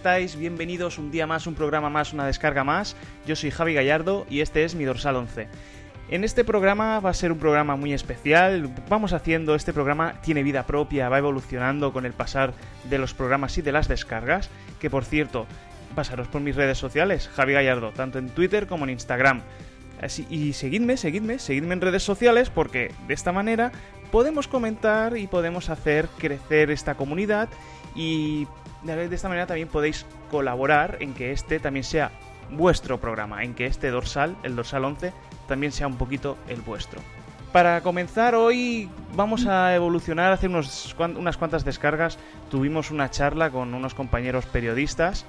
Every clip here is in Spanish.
estáis? Bienvenidos un día más, un programa más, una descarga más. Yo soy Javi Gallardo y este es mi dorsal 11. En este programa va a ser un programa muy especial. Vamos haciendo, este programa tiene vida propia, va evolucionando con el pasar de los programas y de las descargas. Que por cierto, pasaros por mis redes sociales, Javi Gallardo, tanto en Twitter como en Instagram. Y seguidme, seguidme, seguidme en redes sociales porque de esta manera podemos comentar y podemos hacer crecer esta comunidad y de esta manera también podéis colaborar en que este también sea vuestro programa, en que este dorsal, el dorsal 11, también sea un poquito el vuestro. Para comenzar hoy vamos a evolucionar, hacer unos, unas cuantas descargas. Tuvimos una charla con unos compañeros periodistas.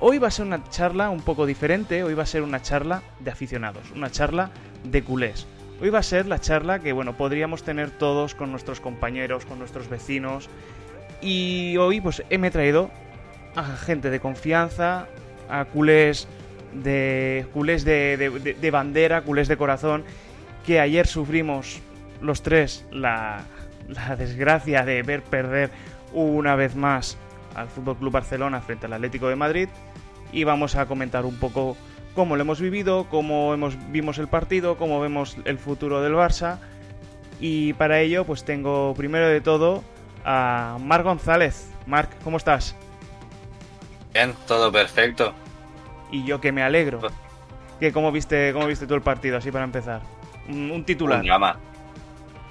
Hoy va a ser una charla un poco diferente, hoy va a ser una charla de aficionados, una charla de culés. Hoy va a ser la charla que bueno, podríamos tener todos con nuestros compañeros, con nuestros vecinos. Y hoy pues he traído a gente de confianza, a culés de culés de, bandera, culés de corazón, que ayer sufrimos los tres la, la desgracia de ver perder una vez más al Fútbol Club Barcelona frente al Atlético de Madrid. Y vamos a comentar un poco cómo lo hemos vivido, cómo hemos vimos el partido, cómo vemos el futuro del Barça. Y para ello pues tengo primero de todo a Marc González. Marc, ¿cómo estás? Bien, todo perfecto y yo que me alegro. Pues- ¿Qué, cómo, viste, ¿Cómo viste tú el partido, así para empezar? Un, titular. Un drama.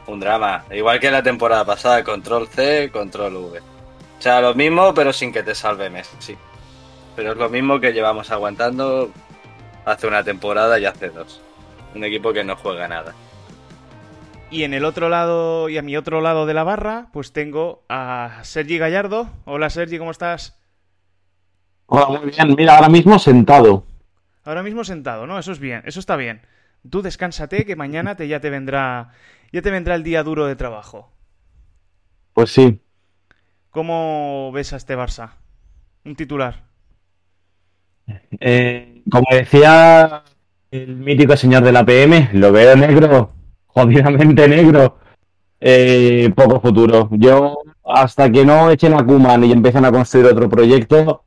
Un drama. Igual que la temporada pasada, control C, control V. O sea, lo mismo, pero sin que te salve Messi, sí. Pero es lo mismo que llevamos aguantando hace una temporada y hace dos. Un equipo que no juega nada. Y en el otro lado, y a mi otro lado de la barra, pues tengo a Sergi Gallardo. Hola Sergi, ¿cómo estás? Hola, muy bien. Mira, ahora mismo sentado. Ahora mismo sentado, ¿no? Eso es bien, eso está bien. Tú descánsate que mañana te, ya te vendrá ya te vendrá el día duro de trabajo. Pues sí. ¿Cómo ves a este Barça? Un titular. Eh, como decía el mítico señor de la PM, lo veo negro, jodidamente negro. Eh, poco futuro. Yo, hasta que no echen a Kuman y empiecen a construir otro proyecto,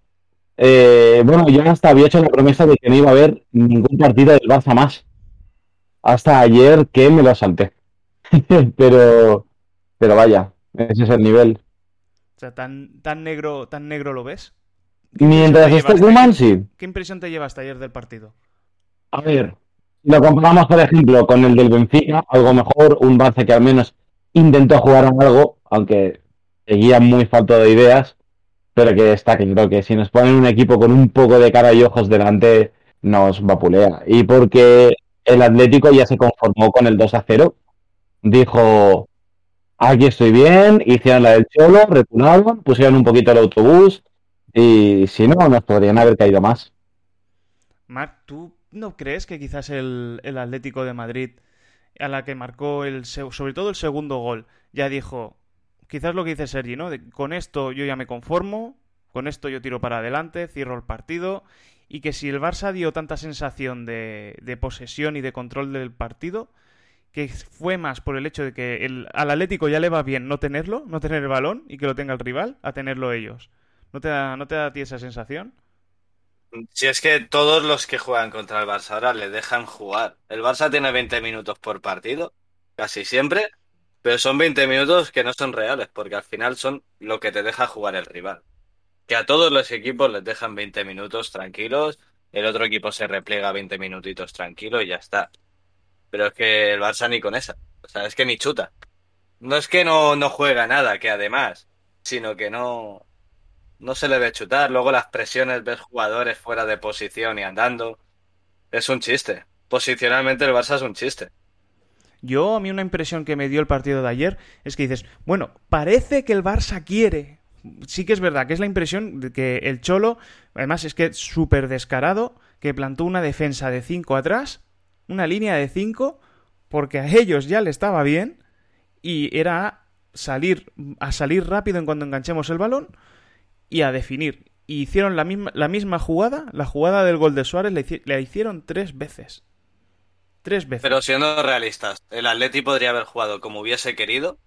eh, bueno, yo hasta había hecho la promesa de que no iba a haber ningún partido del Barça más. Hasta ayer que me lo salté. pero, pero vaya, ese es el nivel. O sea, tan, tan negro, tan negro lo ves. Mientras esté Kuman, sí. ¿Qué impresión te llevaste ayer del partido? A ver, lo comparamos, por ejemplo, con el del Benfica, algo mejor, un Barça que al menos intentó jugar algo, aunque seguía muy falto de ideas pero que está creo que si nos ponen un equipo con un poco de cara y ojos delante, nos vapulea. Y porque el Atlético ya se conformó con el 2 a 0, dijo, aquí estoy bien, hicieron la del Cholo, recunaron, pusieron un poquito el autobús y si no, nos podrían haber caído más. Marc, ¿tú no crees que quizás el, el Atlético de Madrid, a la que marcó el, sobre todo el segundo gol, ya dijo, quizás lo que dice Sergi, ¿no? con esto yo ya me conformo, con esto yo tiro para adelante, cierro el partido, y que si el Barça dio tanta sensación de, posesión y de control del partido, que fue más por el hecho de que el, al Atlético ya le va bien no tenerlo, no tener el balón y que lo tenga el rival, a tenerlo ellos. ¿No te da, no te da a ti esa sensación? Si es que todos los que juegan contra el Barça ahora le dejan jugar. El Barça tiene 20 minutos por partido, casi siempre, pero son 20 minutos que no son reales, porque al final son lo que te deja jugar el rival. Que a todos los equipos les dejan 20 minutos tranquilos, el otro equipo se repliega 20 minutitos tranquilo y ya está. Pero es que el Barça ni con esa. O sea, es que ni chuta. No es que no, no juega nada, que además, sino que no, no se le ve chutar. Luego las presiones, ves jugadores fuera de posición y andando. Es un chiste. Posicionalmente el Barça es un chiste. Yo, a mí una impresión que me dio el partido de ayer es que dices, bueno, parece que el Barça quiere. Sí que es verdad, que es la impresión de que el Cholo, además es que es súper descarado, que plantó una defensa de 5 atrás, una línea de 5, porque a ellos ya le estaba bien, y era salir, a salir rápido en cuanto enganchemos el balón y a definir. Y hicieron la misma, la misma jugada, la jugada del gol de Suárez, la hicieron tres veces. Tres veces. Pero siendo realistas, el Atleti podría haber jugado como hubiese querido,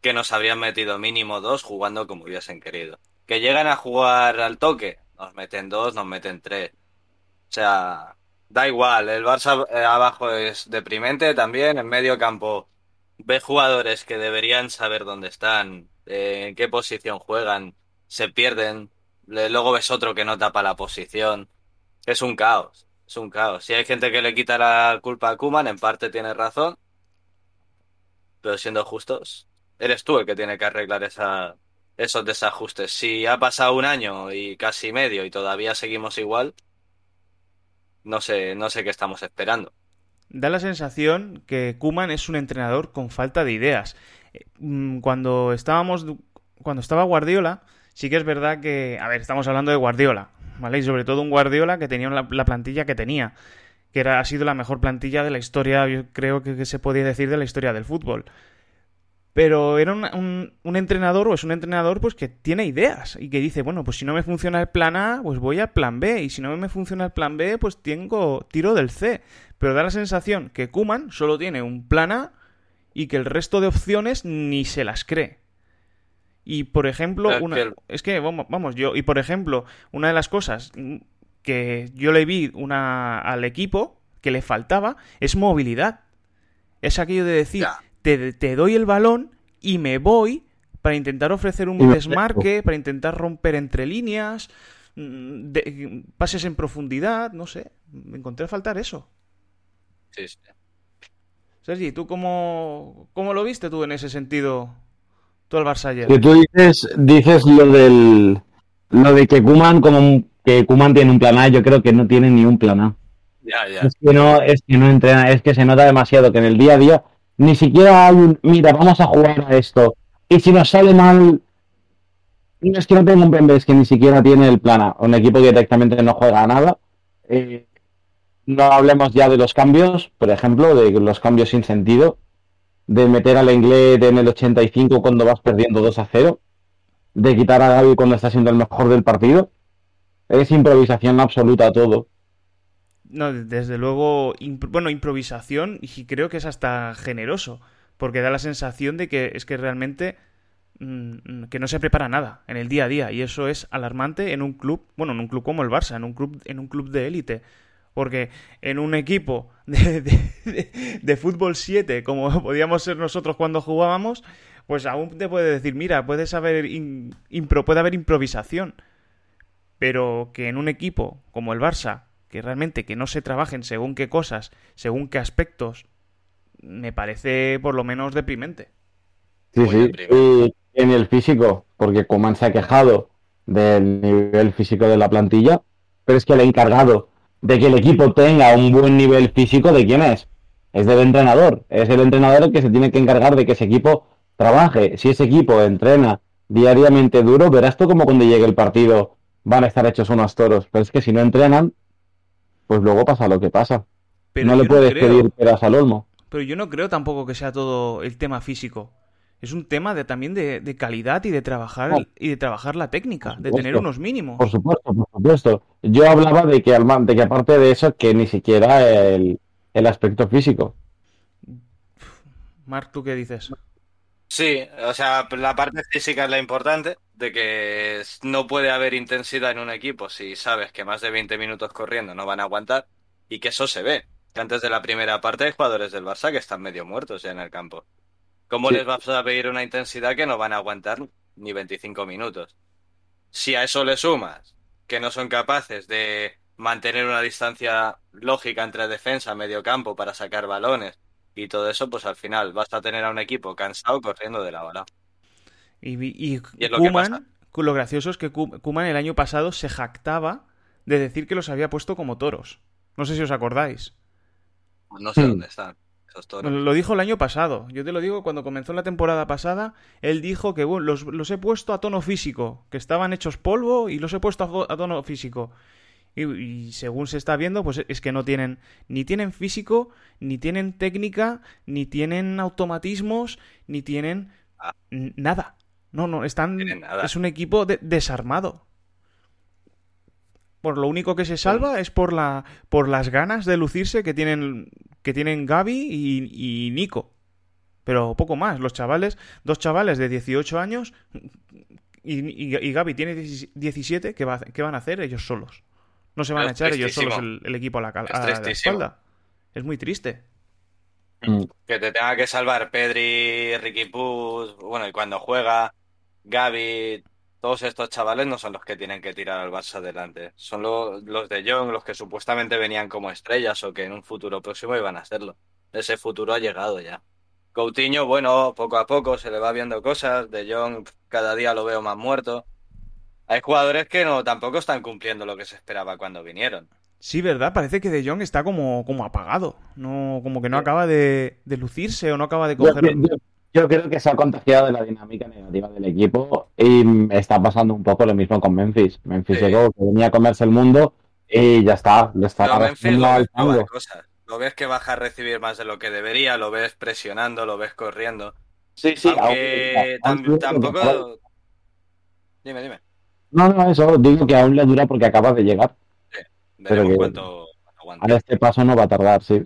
que nos habrían metido mínimo dos jugando como hubiesen querido. Que llegan a jugar al toque, nos meten dos, nos meten tres. O sea, da igual, el Barça eh, abajo es deprimente también, en medio campo ve jugadores que deberían saber dónde están, eh, en qué posición juegan, se pierden, luego ves otro que no tapa la posición. Es un caos, es un caos. Si hay gente que le quita la culpa a Koeman, en parte tiene razón, pero siendo justos, eres tú el que tiene que arreglar esa, esos desajustes. Si ha pasado un año y casi medio y todavía seguimos igual, no sé, no sé qué estamos esperando. Da la sensación que Kuman es un entrenador con falta de ideas. Eh, mm, Cuando estábamos, cuando estaba Guardiola, sí que es verdad que, a ver, estamos hablando de Guardiola, ¿vale? Y sobre todo un Guardiola que tenía la, la plantilla que tenía, que era, ha sido la mejor plantilla de la historia, yo creo que, se podía decir de la historia del fútbol. Pero era un, un- un entrenador, o es un entrenador, pues que tiene ideas y que dice, bueno, pues si no me funciona el plan A, pues voy al plan B, y si no me funciona el plan B, pues tengo tiro del C. Pero da la sensación que Kuman solo tiene un plan A y que el resto de opciones ni se las cree. Y por ejemplo, Es una, que es que vamos, vamos, yo, y por ejemplo, una de las cosas que yo le vi una, al equipo que le faltaba es movilidad. Es aquello de decir, te, te doy el balón y me voy para intentar ofrecer un desmarque, para intentar romper entre líneas, mm, de- pases en profundidad, no sé. Me encontré a faltar eso. Sí, sí. Sergi, ¿tú cómo, cómo lo viste tú en ese sentido? Tú al Barça ayer. Que tú dices, dices lo del lo de que Kuman como un- que Koeman tiene un plan A, yo creo que no tiene ni un plan A. Ya, ya. Es que no, es que no entrena, es que se nota demasiado que en el día a día ni siquiera hay un, mira, vamos a jugar a esto. Y si nos sale mal, no es que no tenga un plan B, es que ni siquiera tiene el plan A. Un equipo que directamente no juega a nada. Eh, no hablemos ya de los cambios, por ejemplo, de los cambios sin sentido. De meter al inglés en el 85 cuando vas perdiendo 2 a 0. De quitar a Gaby cuando está siendo el mejor del partido. Es improvisación absoluta todo. No, desde luego, bueno, improvisación y creo que es hasta generoso, porque da la sensación de que es que realmente mm, que no se prepara nada en el día a día y eso es alarmante en un club, bueno, en un club como el Barça, en un club en un club de élite, porque en un equipo de, de- de- de fútbol 7 como podíamos ser nosotros cuando jugábamos, pues aún te puede decir, mira, puedes haber in- impro- puede haber improvisación, pero que en un equipo como el Barça, que realmente que no se trabajen según qué cosas, según qué aspectos, me parece por lo menos deprimente. Sí, sí. Y en el físico, porque Coman se ha quejado del nivel físico de la plantilla, pero es que el encargado de que el equipo tenga un buen nivel físico, ¿de quién es? Es del entrenador. Es el entrenador el que se tiene que encargar de que ese equipo trabaje. Si ese equipo entrena diariamente duro, verás tú como cuando llegue el partido van a estar hechos unos toros. Pero es que si no entrenan, pues luego pasa lo que pasa. Pero no le puedes pedir peras al olmo. Pero yo no creo tampoco que sea todo el tema físico. Es un tema de, también de, de calidad y de trabajar y de trabajar la técnica, de tener unos mínimos. Por supuesto, por supuesto. Yo hablaba de que, de que aparte de eso, que ni siquiera el, el aspecto físico. Marc, ¿tú qué dices? Sí, o sea, la parte física es la importante, de que no puede haber intensidad en un equipo si sabes que más de 20 minutos corriendo no van a aguantar y que eso se ve. Que antes de la primera parte hay jugadores del Barça que están medio muertos ya en el campo. ¿Cómo Sí. les vas a pedir una intensidad que no van a aguantar ni 25 minutos? Si a eso le sumas que no son capaces de mantener una distancia lógica entre defensa, medio campo para sacar balones y todo eso, pues al final vas a tener a un equipo cansado corriendo de la bala. Y, y Y es lo que pasa. lo gracioso es que Ku- Koeman el año pasado se jactaba de decir que los había puesto como toros. No sé si os acordáis. No sé dónde están esos toros. Lo dijo el año pasado. Yo te lo digo, cuando comenzó la temporada pasada, él dijo que bueno, los, los he puesto a tono físico, que estaban hechos polvo y los he puesto a, tono físico. Y, y según se está viendo, pues es que no tienen, ni tienen físico, ni tienen técnica, ni tienen automatismos, ni tienen Ah. nada. No, no, están. nada. Es un equipo de- desarmado. Por lo único que se salva es por la por las ganas de lucirse que tienen que tienen Gaby y, y Nico. Pero poco más. Los chavales, dos chavales de 18 años y, y, y Gaby tiene 17, ¿qué, va, ¿qué van a hacer ellos solos? No se van a echar ellos solos el, el equipo a la, cal- Es a la espalda. Es muy triste. Mm. Que te tenga que salvar Pedri, Ricky Puig, bueno, y cuando juega Gaby, todos estos chavales no son los que tienen que tirar al Barça adelante. Son lo- los de Jong, los que supuestamente venían como estrellas o que en un futuro próximo iban a serlo. Ese futuro ha llegado ya. Coutinho, bueno, poco a poco se le va viendo cosas. De Jong, cada día lo veo más muerto. Hay jugadores que no tampoco están cumpliendo lo que se esperaba cuando vinieron. Sí, ¿verdad? Parece que De Jong está como, como apagado. No, como que no acaba de, de lucirse o no acaba de Yo, coger. yo- yo creo que se ha contagiado de la dinámica negativa del equipo y está pasando un poco lo mismo con Memphis. Memphis Sí. llegó, que venía a comerse el mundo y ya está, le está Pero lo al. Lo ves que baja a recibir más de lo que debería, lo ves presionando, lo ves corriendo. Sí, sí, Aunque acaba- tampoco. Dime, dime. No, no, eso, digo que aún le dura porque acaba de llegar. Veremos que- cuánto. A este paso no va a tardar, sí.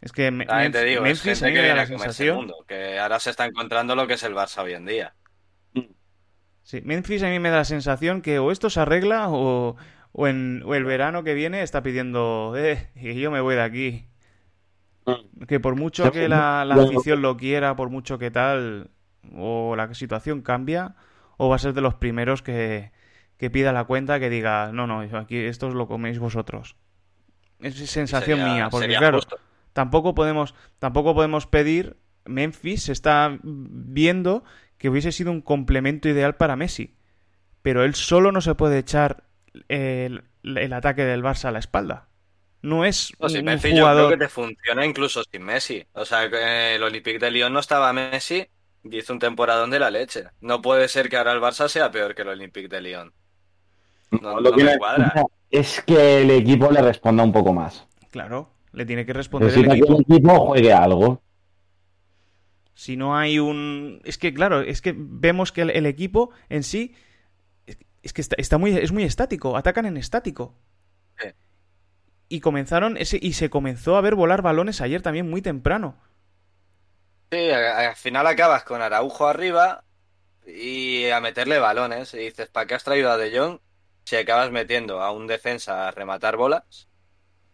Es que me- También te Memphis- digo, es Memphis a gente mí que me da viene la a sensación. mundo, que ahora se está encontrando lo que es el Barça hoy en día. Sí, Memphis a mí me da la sensación que o esto se arregla o, o en, o el verano que viene está pidiendo, eh, y yo me voy de aquí. Que por mucho que la, la afición lo quiera, por mucho que tal, o la situación cambia, o va a ser de los primeros que, que pida la cuenta, que diga, no, no, aquí esto os lo coméis vosotros. Es sensación Sería- mía, porque claro, justo. Tampoco podemos, tampoco podemos pedir. Memphis se está viendo que hubiese sido un complemento ideal para Messi. Pero él solo no se puede echar el, el ataque del Barça a la espalda. No es No, sí, un Memphis yo creo jugador. que te funciona incluso sin Messi. O sea, que el Olympique de Lyon no estaba Messi y hizo un temporadón de la leche. No puede ser que ahora el Barça sea peor que el Olympique de Lyon. No, Lo no que me le- cuadra. es que el equipo le responda un poco más. Claro, le tiene que responder el Necesita que equipo. el equipo juegue algo. Si no hay un. Es que, claro, es que vemos que el, el equipo en sí. es- que está, está muy, es muy estático. Atacan en estático. Sí. Y comenzaron. Ese, y se comenzó a ver volar balones ayer también muy temprano. Sí, al final acabas con Araujo arriba y a meterle balones. Y dices, ¿para qué has traído a De Jong si acabas metiendo a un defensa a rematar bolas?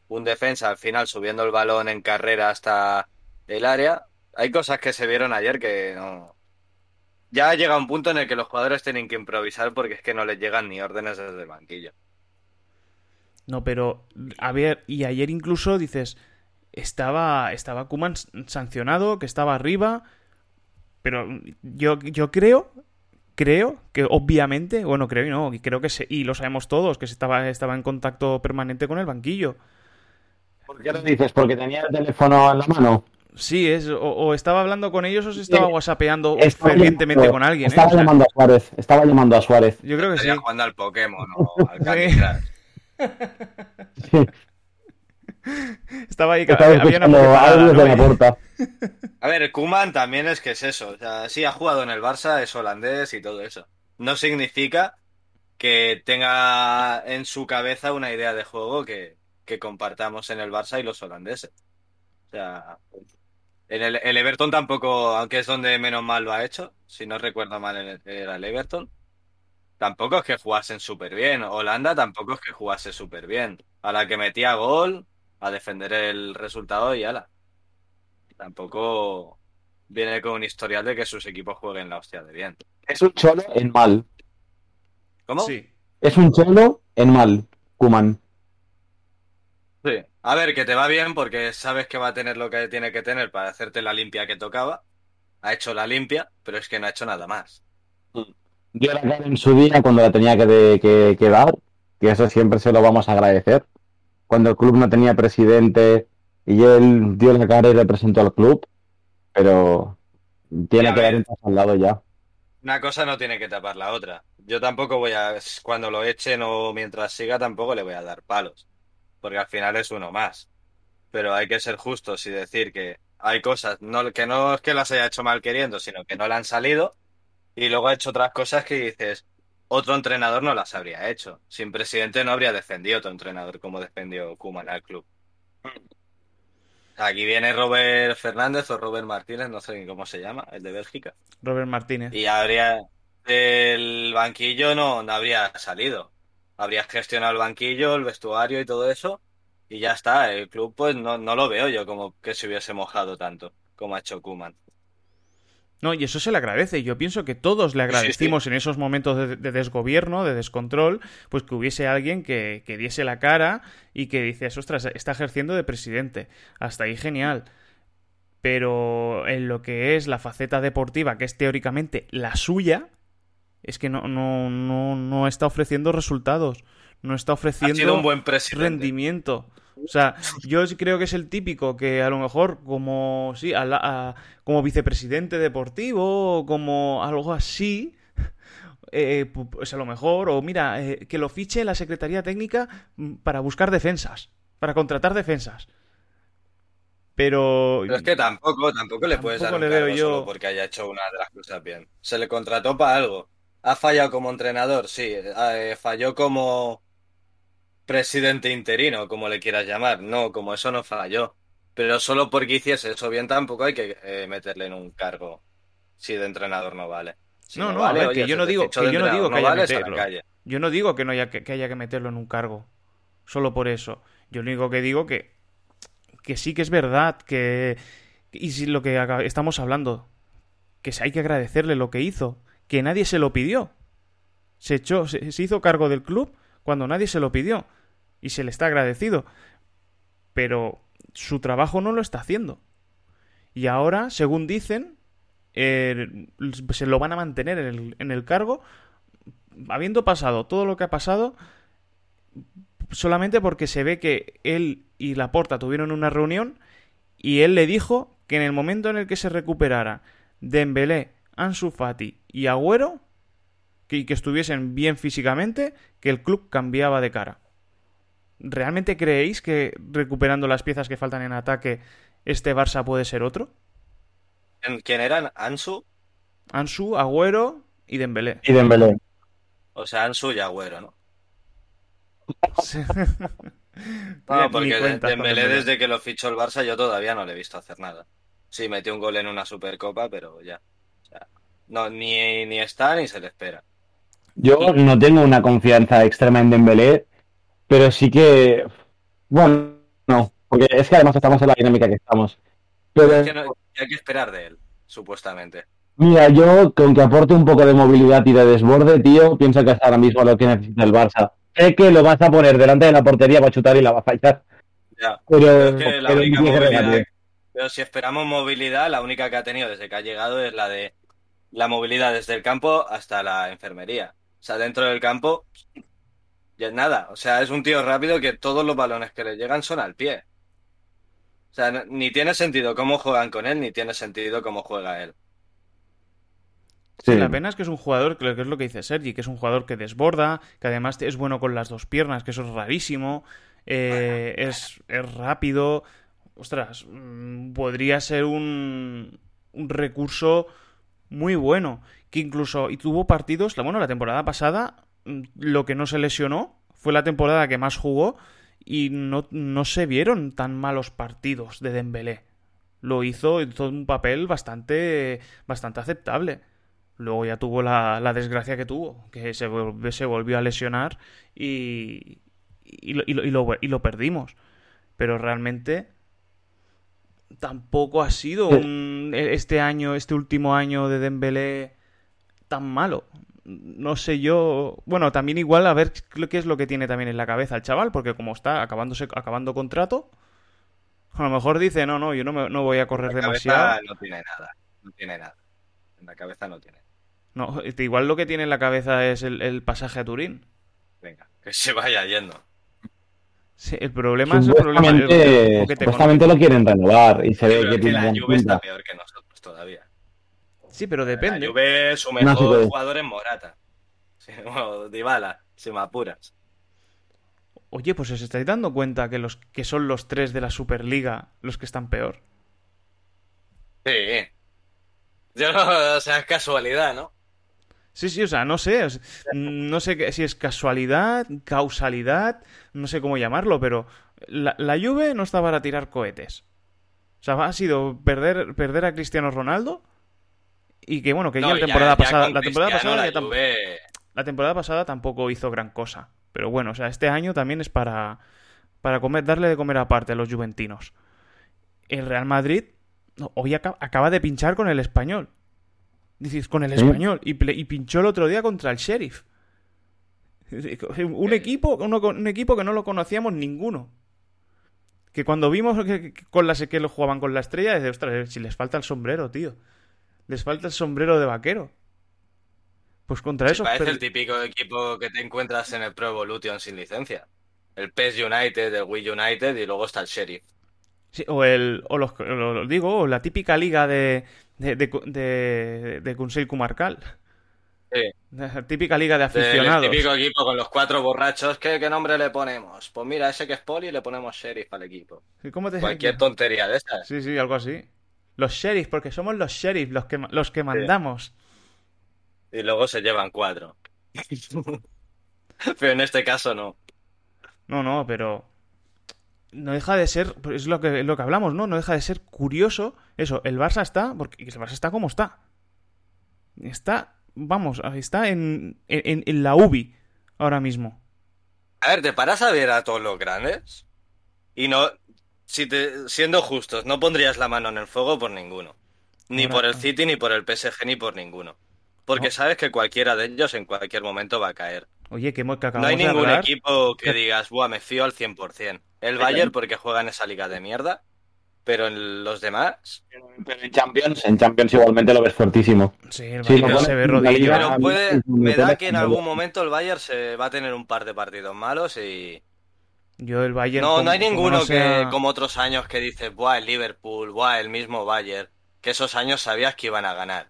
Un defensa al final subiendo el balón en carrera hasta el área. Hay cosas que se vieron ayer que no. Ya llega un punto en el que los jugadores tienen que improvisar porque es que no les llegan ni órdenes desde el banquillo. No, pero. A ver, y ayer incluso dices. Estaba. Estaba Kuman sancionado, que estaba arriba. Pero yo, yo creo. Creo que obviamente. Bueno, creo y no. y Creo que se, y lo sabemos todos, que se estaba, estaba en contacto permanente con el banquillo. ¿Por qué lo dices? ¿Porque tenía el teléfono en la mano? Sí, es, o, o estaba hablando con ellos o se estaba whatsappeando Estaba fervientemente con alguien. ¿eh? Estaba O sea, llamando a Suárez. Estaba llamando a Suárez. yo creo que sí. Jugando al Pokémon o al Candy. Crush. Estaba ahí. estaba había de la puerta. A ver, Kuman también es que es eso. O sea, sí ha jugado en el Barça, es holandés y todo eso. No significa que tenga en su cabeza una idea de juego que, que compartamos en el Barça y los holandeses. O sea, en el, el Everton tampoco, aunque es donde menos mal lo ha hecho, si no recuerdo mal el- era el Everton, tampoco es que jugasen súper bien. Holanda tampoco es que jugase súper bien. A la que metía gol, a defender el resultado y ala. Tampoco viene con un historial de que sus equipos jueguen la hostia de bien. Es un cholo en mal. ¿Cómo? Sí. Es un cholo en mal, Kuman. Sí. A ver, que te va bien porque sabes que va a tener lo que tiene que tener para hacerte la limpia que tocaba. Ha hecho la limpia, pero es que no ha hecho nada más. Dio la cara en su día cuando la tenía que, de- que, que dar, que eso siempre se lo vamos a agradecer. Cuando el club no tenía presidente y él dio la cara y representó al club, pero tiene que paso al lado ya. Una cosa no tiene que tapar la otra. Yo tampoco voy a, cuando lo echen o mientras siga, tampoco le voy a dar palos. Porque al final es uno más. Pero hay que ser justos y decir que hay cosas, no, que no es que las haya hecho mal queriendo, sino que no le han salido. Y luego ha hecho otras cosas que dices, otro entrenador no las habría hecho. Sin presidente no habría defendido otro entrenador como defendió Koeman al club. Aquí viene Robert Fernández o Robert Martínez, no sé ni cómo se llama, el de Bélgica. Robert Martínez. Y habría, del banquillo no, no habría salido. Habría gestionado el banquillo, el vestuario y todo eso. Y ya está. El club, pues no, no lo veo yo como que se hubiese mojado tanto como ha hecho Kuman. No, y eso se le agradece. Yo pienso que todos le agradecimos en esos momentos de, desgobierno, de descontrol, pues que hubiese alguien que, que diese la cara y que dice, ostras, está ejerciendo de presidente. Hasta ahí genial. Pero en lo que es la faceta deportiva, que es teóricamente la suya, es que no, no, no, no está ofreciendo resultados. No está ofreciendo un buen rendimiento. O sea, yo creo que es el típico que a lo mejor como sí, como vicepresidente deportivo o como algo así, eh, pues a lo mejor, o mira, eh, que lo fiche la Secretaría Técnica mm, para buscar defensas, para contratar defensas. Pero... Pero es que tampoco, tampoco le puedes dar un cargo yo... solo porque haya hecho una de las cosas bien. Se le contrató para algo. ¿Ha fallado como entrenador? Sí. Eh, falló como presidente interino, como le quieras llamar. No, como eso no falló. Pero solo porque hiciese eso bien tampoco hay que eh, meterle en un cargo si de entrenador no vale. no, no, vale, que yo no digo que, yo no digo que haya que meterlo. Yo no digo que no haya que, haya que meterlo en un cargo. Solo por eso. Yo lo único que digo que que sí que es verdad que y si lo que estamos hablando que hay que agradecerle lo que hizo, que nadie se lo pidió. Se echó se hizo cargo del club cuando nadie se lo pidió y se le está agradecido. Pero su trabajo no lo está haciendo. Y ahora, según dicen, se lo van a mantener en el, en el cargo, habiendo pasado todo lo que ha pasado, solamente porque se ve que él y Laporta tuvieron una reunión y él le dijo que en el momento en el que se recuperara Dembélé, Ansu Fati y Agüero, que, que estuviesen bien físicamente, que el club cambiaba de cara. ¿Realmente creéis que recuperando las piezas que faltan en ataque, este Barça puede ser otro? ¿Quién eran? ¿Ansu? Ansu, Agüero y Dembélé. Y Dembélé. O sea, Ansu y Agüero, ¿no? no, porque Dembélé desde que lo fichó el Barça yo todavía no le he visto hacer nada. Sí, metió un gol en una Supercopa, pero ya. No, ni, ni está ni se le espera. Yo no tengo una confianza extrema en Dembélé, pero sí que, bueno, no, porque es que además estamos en la dinámica que estamos. Pero... Es que no, hay que esperar de él, supuestamente. Mira, yo con que aporte un poco de movilidad y de desborde, tío, pienso que es ahora mismo lo que necesita el Barça. Sé que lo vas a poner delante de la portería para chutar y la va a fallar. Ya, pero, pero si esperamos movilidad, la única que ha tenido desde que ha llegado es la de la movilidad desde el campo hasta la enfermería. O sea, dentro del campo, ya es nada. O sea, es un tío rápido que todos los balones que le llegan son al pie. O sea, ni tiene sentido cómo juegan con él, ni tiene sentido cómo juega él. Sí. La pena es que es un jugador, que es lo que dice Sergi, que es un jugador que desborda, que además es bueno con las dos piernas, que eso es rarísimo, eh, es, es, rápido. Ostras, mm, podría ser un, un recurso muy bueno que incluso y tuvo partidos, bueno, la temporada pasada mm, lo que no se lesionó fue la temporada que más jugó y no, no se vieron tan malos partidos de Dembélé. Lo hizo, hizo un papel bastante bastante aceptable. Luego ya tuvo la, la desgracia que tuvo, que se, volvió a lesionar y, y, lo, y, lo, y lo perdimos. Pero realmente tampoco ha sido un, este año, este último año de Dembélé tan malo. No sé yo. Bueno, también igual a ver qué es lo que tiene también en la cabeza el chaval, porque como está acabándose, acabando contrato, a lo mejor dice, no, no, yo no, me, no voy a correr la demasiado. No tiene nada, no tiene nada. En la cabeza no tiene. No, igual lo que tiene en la cabeza es el, el pasaje a Turín. Venga, que se vaya yendo. Sí, el problema es el problema. Supuestamente lo quieren renovar y se ve que, tiene. La Juve está peor que nosotros todavía. Sí, pero depende. La Juve, su mejor jugador es Morata. Bueno, Dybala, si me apuras. Oye, pues os estáis dando cuenta que los que son los tres de la Superliga los que están peor. Sí. Yo no, o sea, es casualidad, ¿no? Sí, sí, o sea, no sé. No sé si es casualidad, causalidad, no sé cómo llamarlo, pero la, la Juve no está para tirar cohetes. O sea, ha sido perder, perder a Cristiano Ronaldo y que bueno, que No, ya la ya- temporada ya pasada, la temporada pasada la temporada pasada tampoco hizo gran cosa. Pero bueno, o sea, este año también es para, para comer, darle de comer aparte a los juventinos. El Real Madrid hoy aca- acaba de pinchar con el español. Dices, con el español. Y, y pinchó el otro día contra el sheriff. Un equipo, uno con- un equipo que no lo conocíamos ninguno. Que cuando vimos que, que con las que lo jugaban con la estrella, de ostras, si les falta el sombrero, tío. Les falta el sombrero de vaquero. Pues contra Sí, eso. parece pero- el típico equipo que te encuentras en el Pro Evolution sin licencia. El PES United, el Wii United y luego está el Sheriff. Sí, o el, o los, lo digo, o la típica liga de, de, de, de, de Consell Comarcal. Sí. La típica liga de El aficionados. típico equipo con los cuatro borrachos. ¿Qué, qué nombre le ponemos? Pues mira, ese que es Poli le ponemos Sheriff al equipo. Sí, ¿Cómo te Cualquier tontería de estas. Sí, sí, algo así. Los sheriffs, porque somos los sheriffs los que, los que mandamos. Y luego se llevan cuatro. Pero en este caso no. No, no, pero no deja de ser, pues es lo que, lo que hablamos, ¿no? No deja de ser curioso eso. El Barça está, porque el Barça está como está. Está, vamos, está en, en, en la UBI ahora mismo. A ver, ¿te paras a ver a todos los grandes? Y no, si te, siendo justos, no pondrías la mano en el fuego por ninguno. Ni por el City, ni por el PSG, ni por ninguno. Porque No. sabes que cualquiera de ellos en cualquier momento va a caer. Oye, que, hemos- que No acabamos hay de ningún hablar- equipo que digas, buah, me fío al 100%. El Bayern porque juega en esa liga de mierda, pero en los demás... Pero en Champions, en Champions igualmente lo ves fuertísimo. Sí, el Sí, Bayern no, se ve rodillo. Pero puede, me da que en algún momento el Bayern se va a tener un par de partidos malos y... Yo el Bayern. No, como- no hay como ninguno no sea- que, como otros años, que dices, buah, el Liverpool, buah, el mismo Bayern, que esos años sabías que iban a ganar.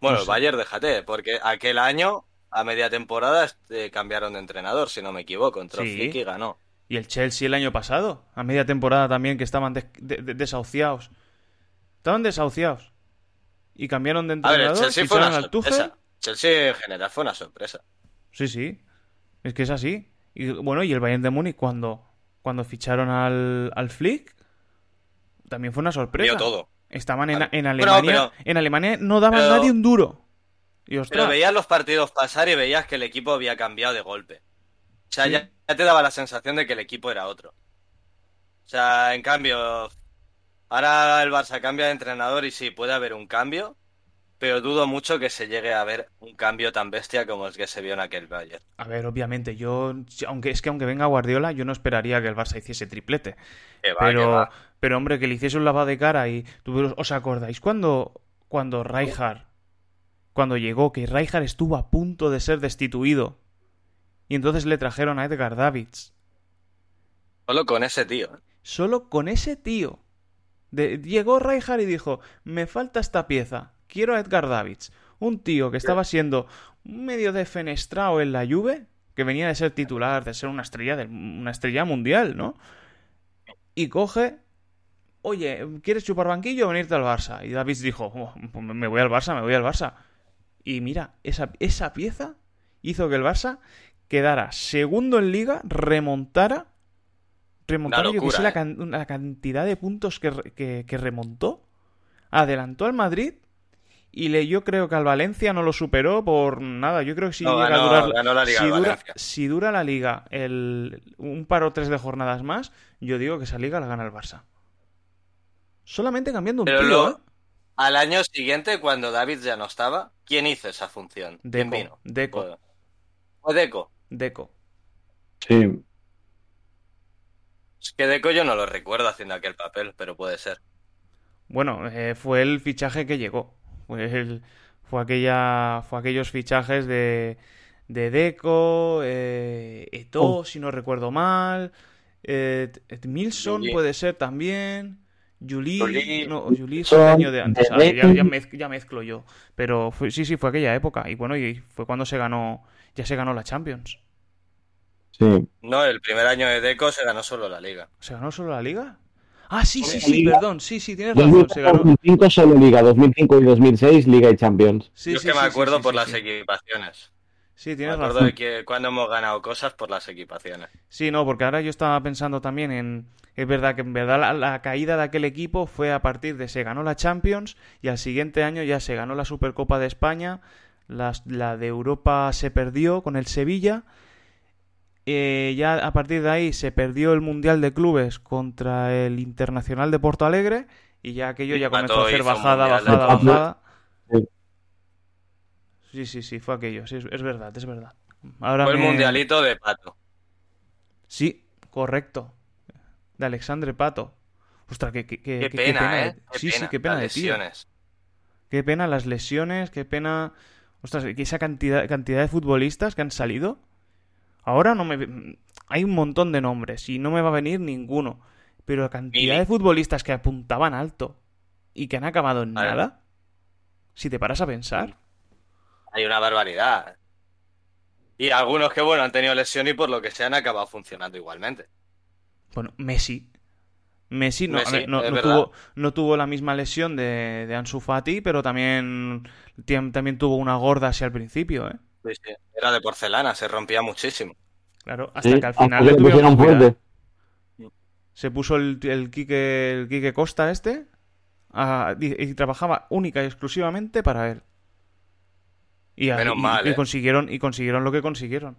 Bueno, No el. Bayern, déjate, porque aquel año, a media temporada, este, cambiaron de entrenador, si no me equivoco, entró Sí. Flick y ganó. Y el Chelsea el año pasado, a media temporada también, que estaban des- de- de- desahuciados. Estaban desahuciados. Y cambiaron de A ver, el entrenador, Chelsea fue una sorpresa. Chelsea en general fue una sorpresa. Sí, sí. Es que es así. Y bueno, y el Bayern de Múnich cuando, cuando ficharon al, al Flick, también fue una sorpresa. Todo. Estaban en, en Alemania. pero- en Alemania no daban pero- nadie un duro. Y ostras, Pero veías los partidos pasar y veías que el equipo había cambiado de golpe. O sea, Sí. ya, ya te daba la sensación de que el equipo era otro. O sea, en cambio, ahora el Barça cambia de entrenador y sí, puede haber un cambio, pero dudo mucho que se llegue a ver un cambio tan bestia como el que se vio en aquel Bayern. A ver, obviamente, yo, aunque es que aunque venga Guardiola, yo no esperaría que el Barça hiciese triplete. Que va, que Pero, va. pero hombre, que le hiciese un lavado de cara y tú- ¿os acordáis cuando cuando Rijkaard cuando llegó que Rijkaard estuvo a punto de ser destituido y entonces le trajeron a Edgar Davids Solo con ese tío. ¿eh? solo con ese tío De- llegó Rijkaard y dijo me falta esta pieza quiero a Edgar Davids un tío que estaba siendo medio defenestrado en la Juve que venía de ser titular de ser una estrella de, una estrella mundial no y coge oye, ¿quieres chupar banquillo o venirte al Barça? Y Davids dijo, "Oh, me voy al Barça, me voy al Barça. Y mira, esa, esa pieza hizo que el Barça quedara segundo en liga, remontara, remontara, yo que sé, la, can- la cantidad de puntos que, re- que- que remontó, adelantó al Madrid y le, yo creo que al Valencia no lo superó por nada. Yo creo que si No, llega ganó- a durar, ganó la Liga si, dura, Valencia. si dura la liga el, un par o tres de jornadas más, yo digo que esa liga la gana el Barça. Solamente cambiando un Pero lo- ¿eh? Al año siguiente, cuando David ya no estaba, ¿quién hizo esa función? ¿Quién Deco, vino? Deco, Fue- Fue Deco. Deco. Sí. Es que Deco yo no lo recuerdo haciendo aquel papel, pero puede ser. Bueno, eh, fue el fichaje que llegó. Fue, el- fue aquella, fue aquellos fichajes de, de Deco, eh, Eto'o, si no recuerdo mal, eh, Milson puede ser también, Juli, Juli. no, Juli fue el año de antes, de ya, Deco. ya mez- ya mezclo yo, pero fue- sí, sí, fue aquella época y bueno, y fue cuando se ganó, ya se ganó la Champions. Sí. No, el primer año de Deco se ganó solo la liga. ¿Se ganó solo la Liga? Ah, sí, sí, sí, Liga. perdón, sí, sí, tienes razón, se ganó. 2005 solo Liga, 2005 y 2006 Liga y Champions. Sí, Yo es sí, que me sí, acuerdo sí, por sí, las sí. equipaciones. Sí, Me tienes acuerdo razón. de que cuando hemos ganado cosas por las equipaciones. Sí, no, porque ahora yo estaba pensando también en, Es verdad que en verdad la, la caída de aquel equipo fue a partir de se ganó la Champions y al siguiente año ya se ganó la Supercopa de España, las- la, de Europa se perdió con el Sevilla, eh, ya a partir de ahí se perdió el Mundial de Clubes contra el Internacional de Porto Alegre y ya aquello Y ya comenzó a hacer bajada, bajada, bajada. Sí. Sí, sí, fue aquello, sí, es, es verdad, es verdad. Ahora Fue el mundialito de Pato. Sí, correcto. De Alexandre Pato. Ostras, qué, qué, qué- pena, ¿eh? Qué sí, sí, qué pena las de tío. lesiones. Qué pena las lesiones, qué pena. Ostras, que esa cantidad, cantidad de futbolistas que han salido. Ahora no me. Hay un montón de nombres y no me va a venir ninguno. Pero la cantidad Mili. de futbolistas que apuntaban alto y que han acabado en Vale. nada. Si te paras a pensar. Hay una barbaridad. Y algunos que, bueno, han tenido lesión y por lo que sea han acabado funcionando igualmente. Bueno, Messi. Messi no, a Messi, ver, no, tuvo, no tuvo la misma lesión de, de Ansu Fati, pero también, también tuvo una gorda así al principio, ¿eh? Sí, sí. Era de porcelana, se rompía muchísimo. Claro, hasta Sí, que al final le tuvieron fuerte. Se puso el, el, Quique, el Quique Costa este a- y, y trabajaba única y exclusivamente para él. Y, Menos y- mal, y ¿eh? consiguieron, y consiguieron lo que consiguieron.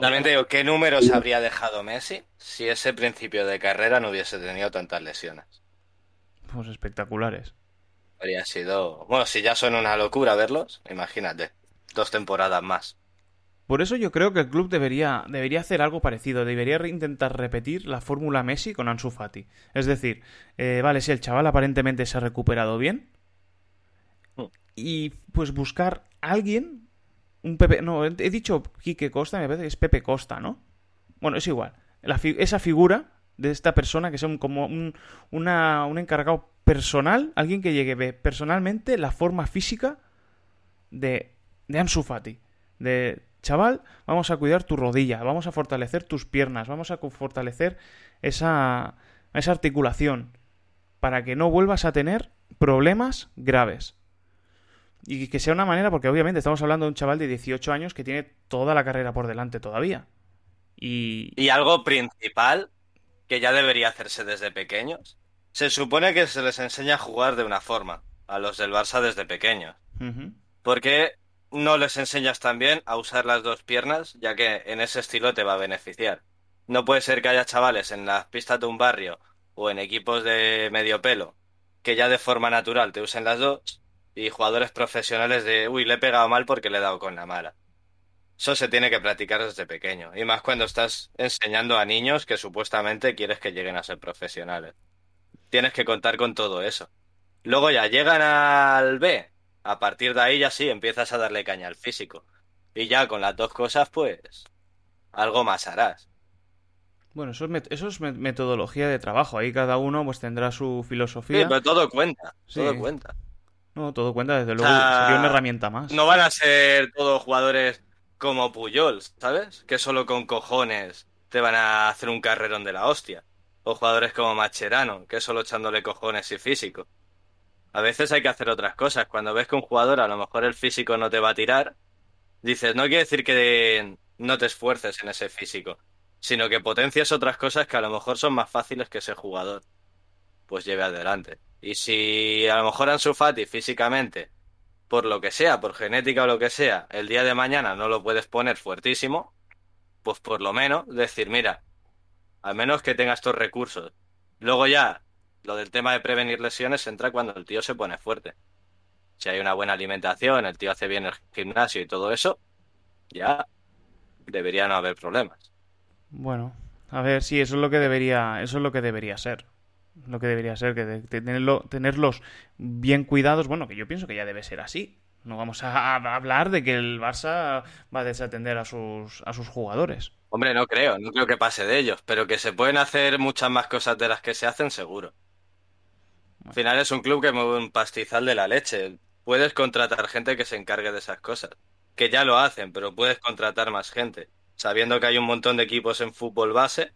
También te digo, ¿qué números habría dejado Messi si ese principio de carrera no hubiese tenido tantas lesiones? Pues espectaculares. Habría sido... Bueno, si ya son una locura verlos, imagínate. Dos temporadas más. Por eso yo creo que el club debería, debería hacer algo parecido, debería intentar repetir la fórmula Messi con Ansu Fati. Es decir, eh, vale, si el chaval aparentemente se ha recuperado bien, Mm. y pues buscar a alguien, un Pepe, no, he dicho Quique Costa, me parece que es Pepe Costa, ¿no? Bueno, es igual. Esa figura de esta persona que sea un, como un, una- un encargado personal, alguien que lleve personalmente la forma física de, de Ansu. De, chaval, vamos a cuidar tu rodilla, vamos a fortalecer tus piernas, vamos a fortalecer esa, esa articulación para que no vuelvas a tener problemas graves. Y que sea una manera, porque obviamente estamos hablando de un chaval de 18 años que tiene toda la carrera por delante todavía. Y... Y algo principal que ya debería hacerse desde pequeños. Se supone que se les enseña a jugar de una forma a los del Barça desde pequeños. Ujú. ¿Por qué no les enseñas también a usar las dos piernas, ya que en ese estilo te va a beneficiar? No puede ser que haya chavales en las pistas de un barrio o en equipos de medio pelo que ya de forma natural te usen las dos y jugadores profesionales de, uy, le he pegado mal porque le he dado con la mala. Eso se tiene que practicar desde pequeño, y más cuando estás enseñando a niños que supuestamente quieres que lleguen a ser profesionales. Tienes que contar con todo eso. Luego ya llegan al B, a partir de ahí ya sí, empiezas a darle caña al físico. Y ya con las dos cosas, pues, algo más harás. Bueno, eso es, met- eso es met- metodología de trabajo. Ahí cada uno pues tendrá su Sí, filosofía. pero todo cuenta, Sí. todo cuenta. No, todo cuenta, desde luego. sea, Sería una herramienta más. No van a ser todos jugadores como Puyol, ¿sabes? Que solo con cojones te van a hacer un carrerón de la hostia. O jugadores como Macherano, que solo echándole cojones y físico. A veces hay que hacer otras cosas. Cuando ves que un jugador a lo mejor el físico no te va a tirar, dices, no quiere decir que no te esfuerces en ese físico, sino que potencias otras cosas que a lo mejor son más fáciles que ese jugador. Pues lleve adelante. Y si a lo mejor Ansu Fati físicamente por lo que sea, por genética o lo que sea, el día de mañana no lo puedes poner fuertísimo, pues por lo menos decir, mira, al menos que tenga estos recursos. Luego ya, lo del tema de prevenir lesiones entra cuando el tío se pone fuerte. Si hay una buena alimentación, el tío hace bien el gimnasio y todo eso, ya debería no haber problemas. Bueno, a ver, sí, eso es lo que debería, eso es lo que debería ser. Lo que debería ser, que de- tenerlo, tenerlos bien cuidados, bueno, que yo pienso que ya debe ser así. No vamos a, a hablar de que el Barça va a desatender a sus, a sus jugadores. Hombre, no creo, no creo que pase de ellos, pero que se pueden hacer muchas más cosas de las que se hacen, seguro. Al final es un club que mueve un pastizal de la leche. Puedes contratar gente que se encargue de esas cosas. Que ya lo hacen, pero puedes contratar más gente. Sabiendo que hay un montón de equipos en fútbol base,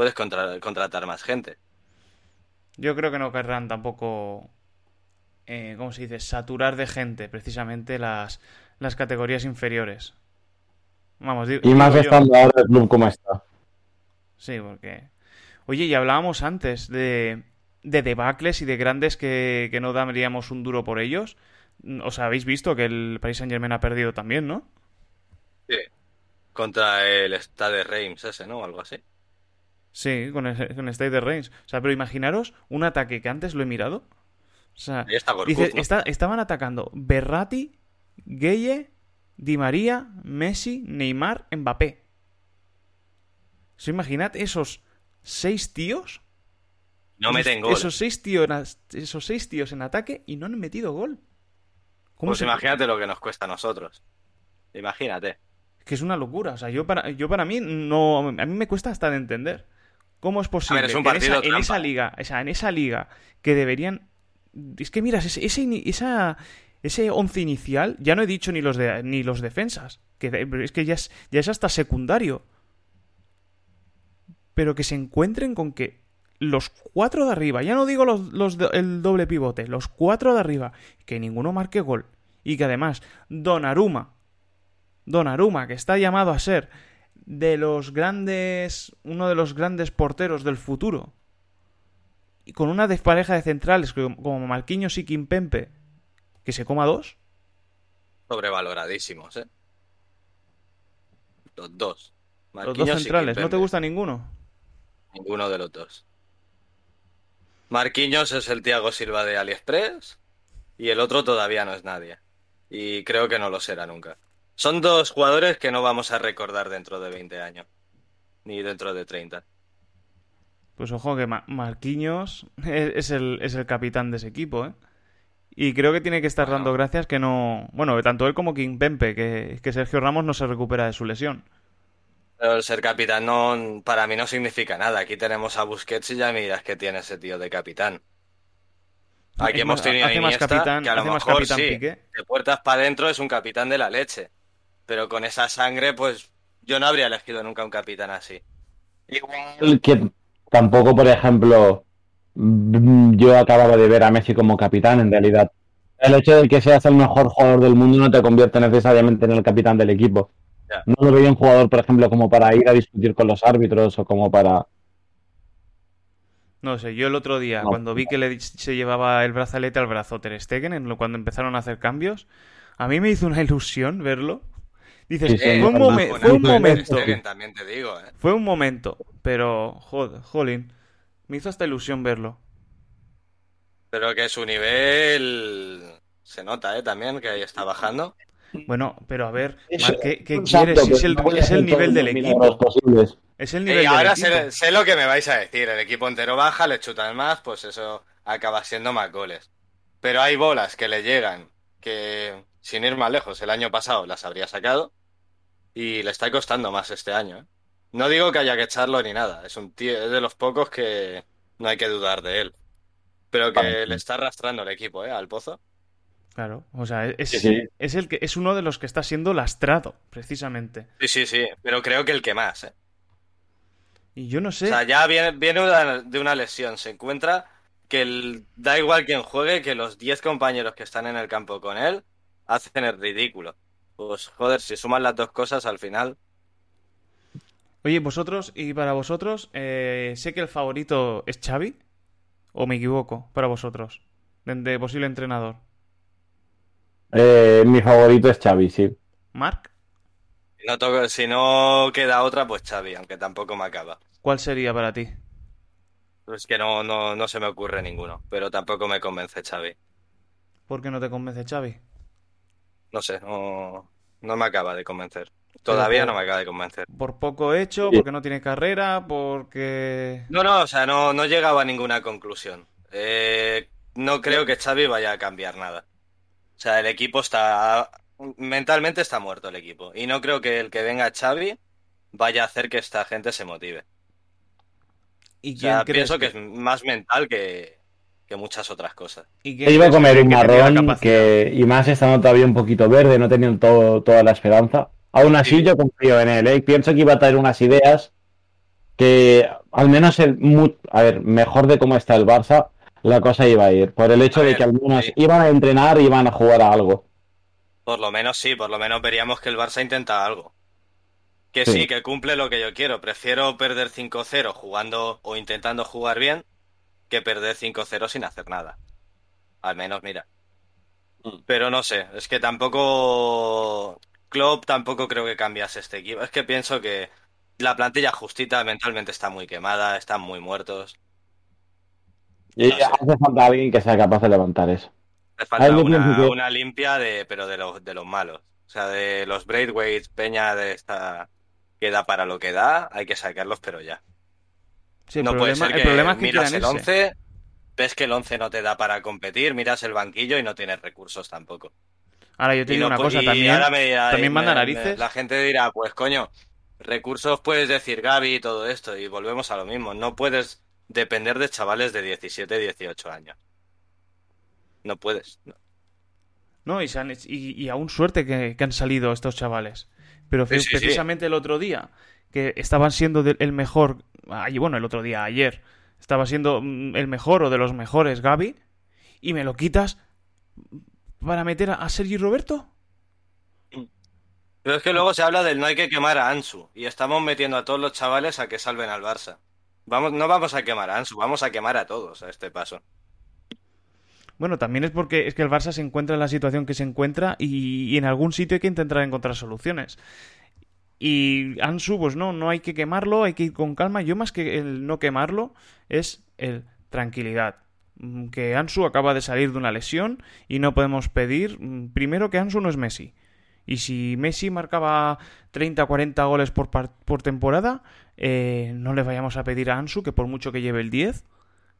puedes contra- contratar más gente. Yo creo que no querrán tampoco, eh, ¿cómo se dice?, saturar de gente precisamente las, las categorías inferiores. Vamos, Y más digo yo. estando ahora el club como está. Sí, porque Oye, y hablábamos antes de, de debacles y de grandes que, que no daríamos un duro por ellos. O sea, habéis visto que el Paris Saint Germain ha perdido también, ¿no? Sí. Contra el Stade Reims ese, ¿no? Algo así. Sí, con el, con Stade de Reims. O sea, pero imaginaros un ataque que antes lo he mirado. O sea, está Gorkut, dice, ¿no? está- estaban atacando Berratti, Gueye, Di María, Messi, Neymar, Mbappé. O sea, imaginad esos seis tíos. No esos, meten gol. Esos seis, tíos, esos seis tíos en ataque y no han metido gol. ¿Cómo Pues se- imagínate lo que nos cuesta a nosotros. Imagínate. Que es una locura. O sea, yo para, yo para mí no. A mí me cuesta hasta de entender. ¿Cómo es posible es un que en esa, en esa liga, o sea, en esa liga que deberían. Es que miras, ese, ese, esa, ese once inicial, ya no he dicho ni los de, ni los defensas. Que es que ya es, ya es hasta secundario. Pero que se encuentren con que los cuatro de arriba, ya no digo los, los el doble pivote, los cuatro de arriba, que ninguno marque gol. Y que además, Donnarumma, Donnarumma, que está llamado a ser de los grandes, uno de los grandes porteros del futuro, y con una despareja de centrales como Marquinhos y Kimpempe, que se coma dos, Sobrevaloradísimos, ¿eh? Los dos. los dos centrales, ¿no te gusta ninguno? Ninguno de los dos. Marquinhos es el Thiago Silva de AliExpress y el otro todavía no es nadie. Y creo que no lo será nunca. Son dos jugadores que no vamos a recordar dentro de 20 años. Ni dentro de 30. Pues ojo que Ma- Marquinhos es es el, es el capitán de ese equipo, ¿eh? Y creo que tiene que estar Bueno. dando gracias que no... Bueno, tanto él como Kimpempe, que, que Sergio Ramos no se recupera de su lesión. Pero el ser capitán no, para mí no significa nada. Aquí tenemos a Busquets y ya miras que tiene ese tío de capitán. Aquí hemos más, tenido a Iniesta, capitán- que a lo mejor capitán sí, Piqué. de puertas para adentro es un capitán de la leche. Pero con esa sangre, pues yo no habría elegido nunca un capitán así. El que tampoco, por ejemplo, mm, yo acababa de ver a Messi como capitán, en realidad. El hecho de que seas el mejor jugador del mundo no te convierte necesariamente en el capitán del equipo. Ya. No lo veía un jugador, por ejemplo, como para ir a discutir con los árbitros o como para... No sé, yo el otro día, No. cuando vi que le, se llevaba el brazalete al brazo Ter Stegen, en lo- cuando empezaron a hacer cambios, a mí me hizo una ilusión verlo. Dices, Sí, sí, fue, un momen- fue momento, no, Stegen, también te digo, ¿eh? fue un momento, pero, joder, jolín, me hizo hasta ilusión verlo. Pero que su nivel se nota, ¿eh? También que ahí está bajando. Bueno, pero a ver, ¿qué, qué Exacto, quieres? Es el, no puede es hacer el nivel del equipo. Es el Y nivel del ahora equipo. sé, sé lo que me vais a decir. El equipo entero baja, le chutan más, pues eso acaba siendo más goles. Pero hay bolas que le llegan, que sin ir más lejos, el año pasado las habría sacado y le está costando más este año. ¿eh? No digo que haya que echarlo ni nada, es un tío, es de los pocos que no hay que dudar de él. Pero que Vale. le está arrastrando el equipo, ¿eh? Al pozo. Claro, o sea, es, Sí, sí. es el que es uno de los que está siendo lastrado, precisamente. Sí, sí, sí, pero creo que el que más, ¿eh? Y yo no sé. O sea, ya viene, viene una- de una lesión. Se encuentra que el- da igual quien juegue, que los 10 compañeros que están en el campo con él hacen el ridículo. Pues joder, si suman las dos cosas al final. Oye, vosotros, y para vosotros, eh, sé que el favorito es Xavi, o me equivoco, para vosotros, de, de posible entrenador. Eh, mi favorito es Xavi, sí. Marc, Si no, toco- si no queda otra, pues Xavi, aunque tampoco me acaba. ¿cuál sería para ti? Es que no, no, no se me ocurre ninguno, pero tampoco me convence Xavi. ¿Por qué no te convence Xavi? No sé, no, no me acaba de convencer. Todavía no me acaba de convencer. ¿Por poco hecho? ¿Porque no tiene carrera? ¿Porque...? No, no, o sea, no, no he llegado a ninguna conclusión. Eh, no creo que Xavi vaya a cambiar nada. O sea, el equipo está... Mentalmente está muerto el equipo. Y no creo que el que venga Xavi vaya a hacer que esta gente se motive. ¿Y O quién sea, crees pienso que es más mental que, que muchas otras cosas. y iba a comer un marrón que, y más estando todavía un poquito verde, no teniendo todo- toda la esperanza. Aún así, Sí. yo confío en él, ¿eh? Pienso que iba a traer unas ideas que, al menos, el, mu- a ver, mejor de cómo está el Barça, la cosa iba a ir. Por el hecho A de ver, que al menos sí. iban a entrenar y iban a jugar a algo. Por lo menos sí, por lo menos veríamos que el Barça intenta algo. Que Sí. sí. que cumple lo que yo quiero. Prefiero perder 5-0 jugando o intentando jugar bien que perder 5-0 sin hacer nada. Al menos, mira. Mm. Pero no sé, es que tampoco. Klopp tampoco creo que cambiase este equipo. Es que pienso que la plantilla justita mentalmente está muy quemada, están muy muertos. Y No hace falta alguien que sea capaz de levantar eso. Les falta una, que- una limpia de, pero de los, de los malos. O sea, de los Braithwaite, Peña de esta que da para lo que da, hay que sacarlos, pero ya. Sí, el no problema, puede ser el que problema es que miras el irse. 11, ves que el 11 no te da para competir, miras el banquillo y no tienes recursos tampoco. Ahora yo te digo no una cosa también. ahora me- también manda me- narices. la gente dirá, pues coño, recursos puedes decir Gaby y todo esto, y volvemos a lo mismo. No puedes depender de chavales de 17, 18 años. No puedes. no. No, y, se han- y, y aún suerte que, que han salido estos chavales. Pero Sí, fe- sí, sí. precisamente el otro día, que estaban siendo de- el mejor, ay, bueno, el otro día, ayer, estaba siendo mm, el mejor o de los mejores Gaby, y me lo quitas para meter a, a Sergi Roberto. Pero es que luego se habla del no hay que quemar a Ansu, y estamos metiendo a todos los chavales a que salven al Barça. Vamos, no vamos a quemar a Ansu, vamos a quemar a todos a este paso. Bueno, también es porque es que el Barça se encuentra en la situación que se encuentra y, y en algún sitio hay que intentar encontrar soluciones. Y Ansu, pues no, no hay que quemarlo, hay que ir con calma. Yo más que el no quemarlo es el tranquilidad. Mm, Que Ansu acaba de salir de una lesión y no podemos pedir, mm, primero que Ansu no es Messi. Y si Messi marcaba 30 o 40 goles por, temporada, eh, no le vayamos a pedir a Ansu que por mucho que lleve el 10,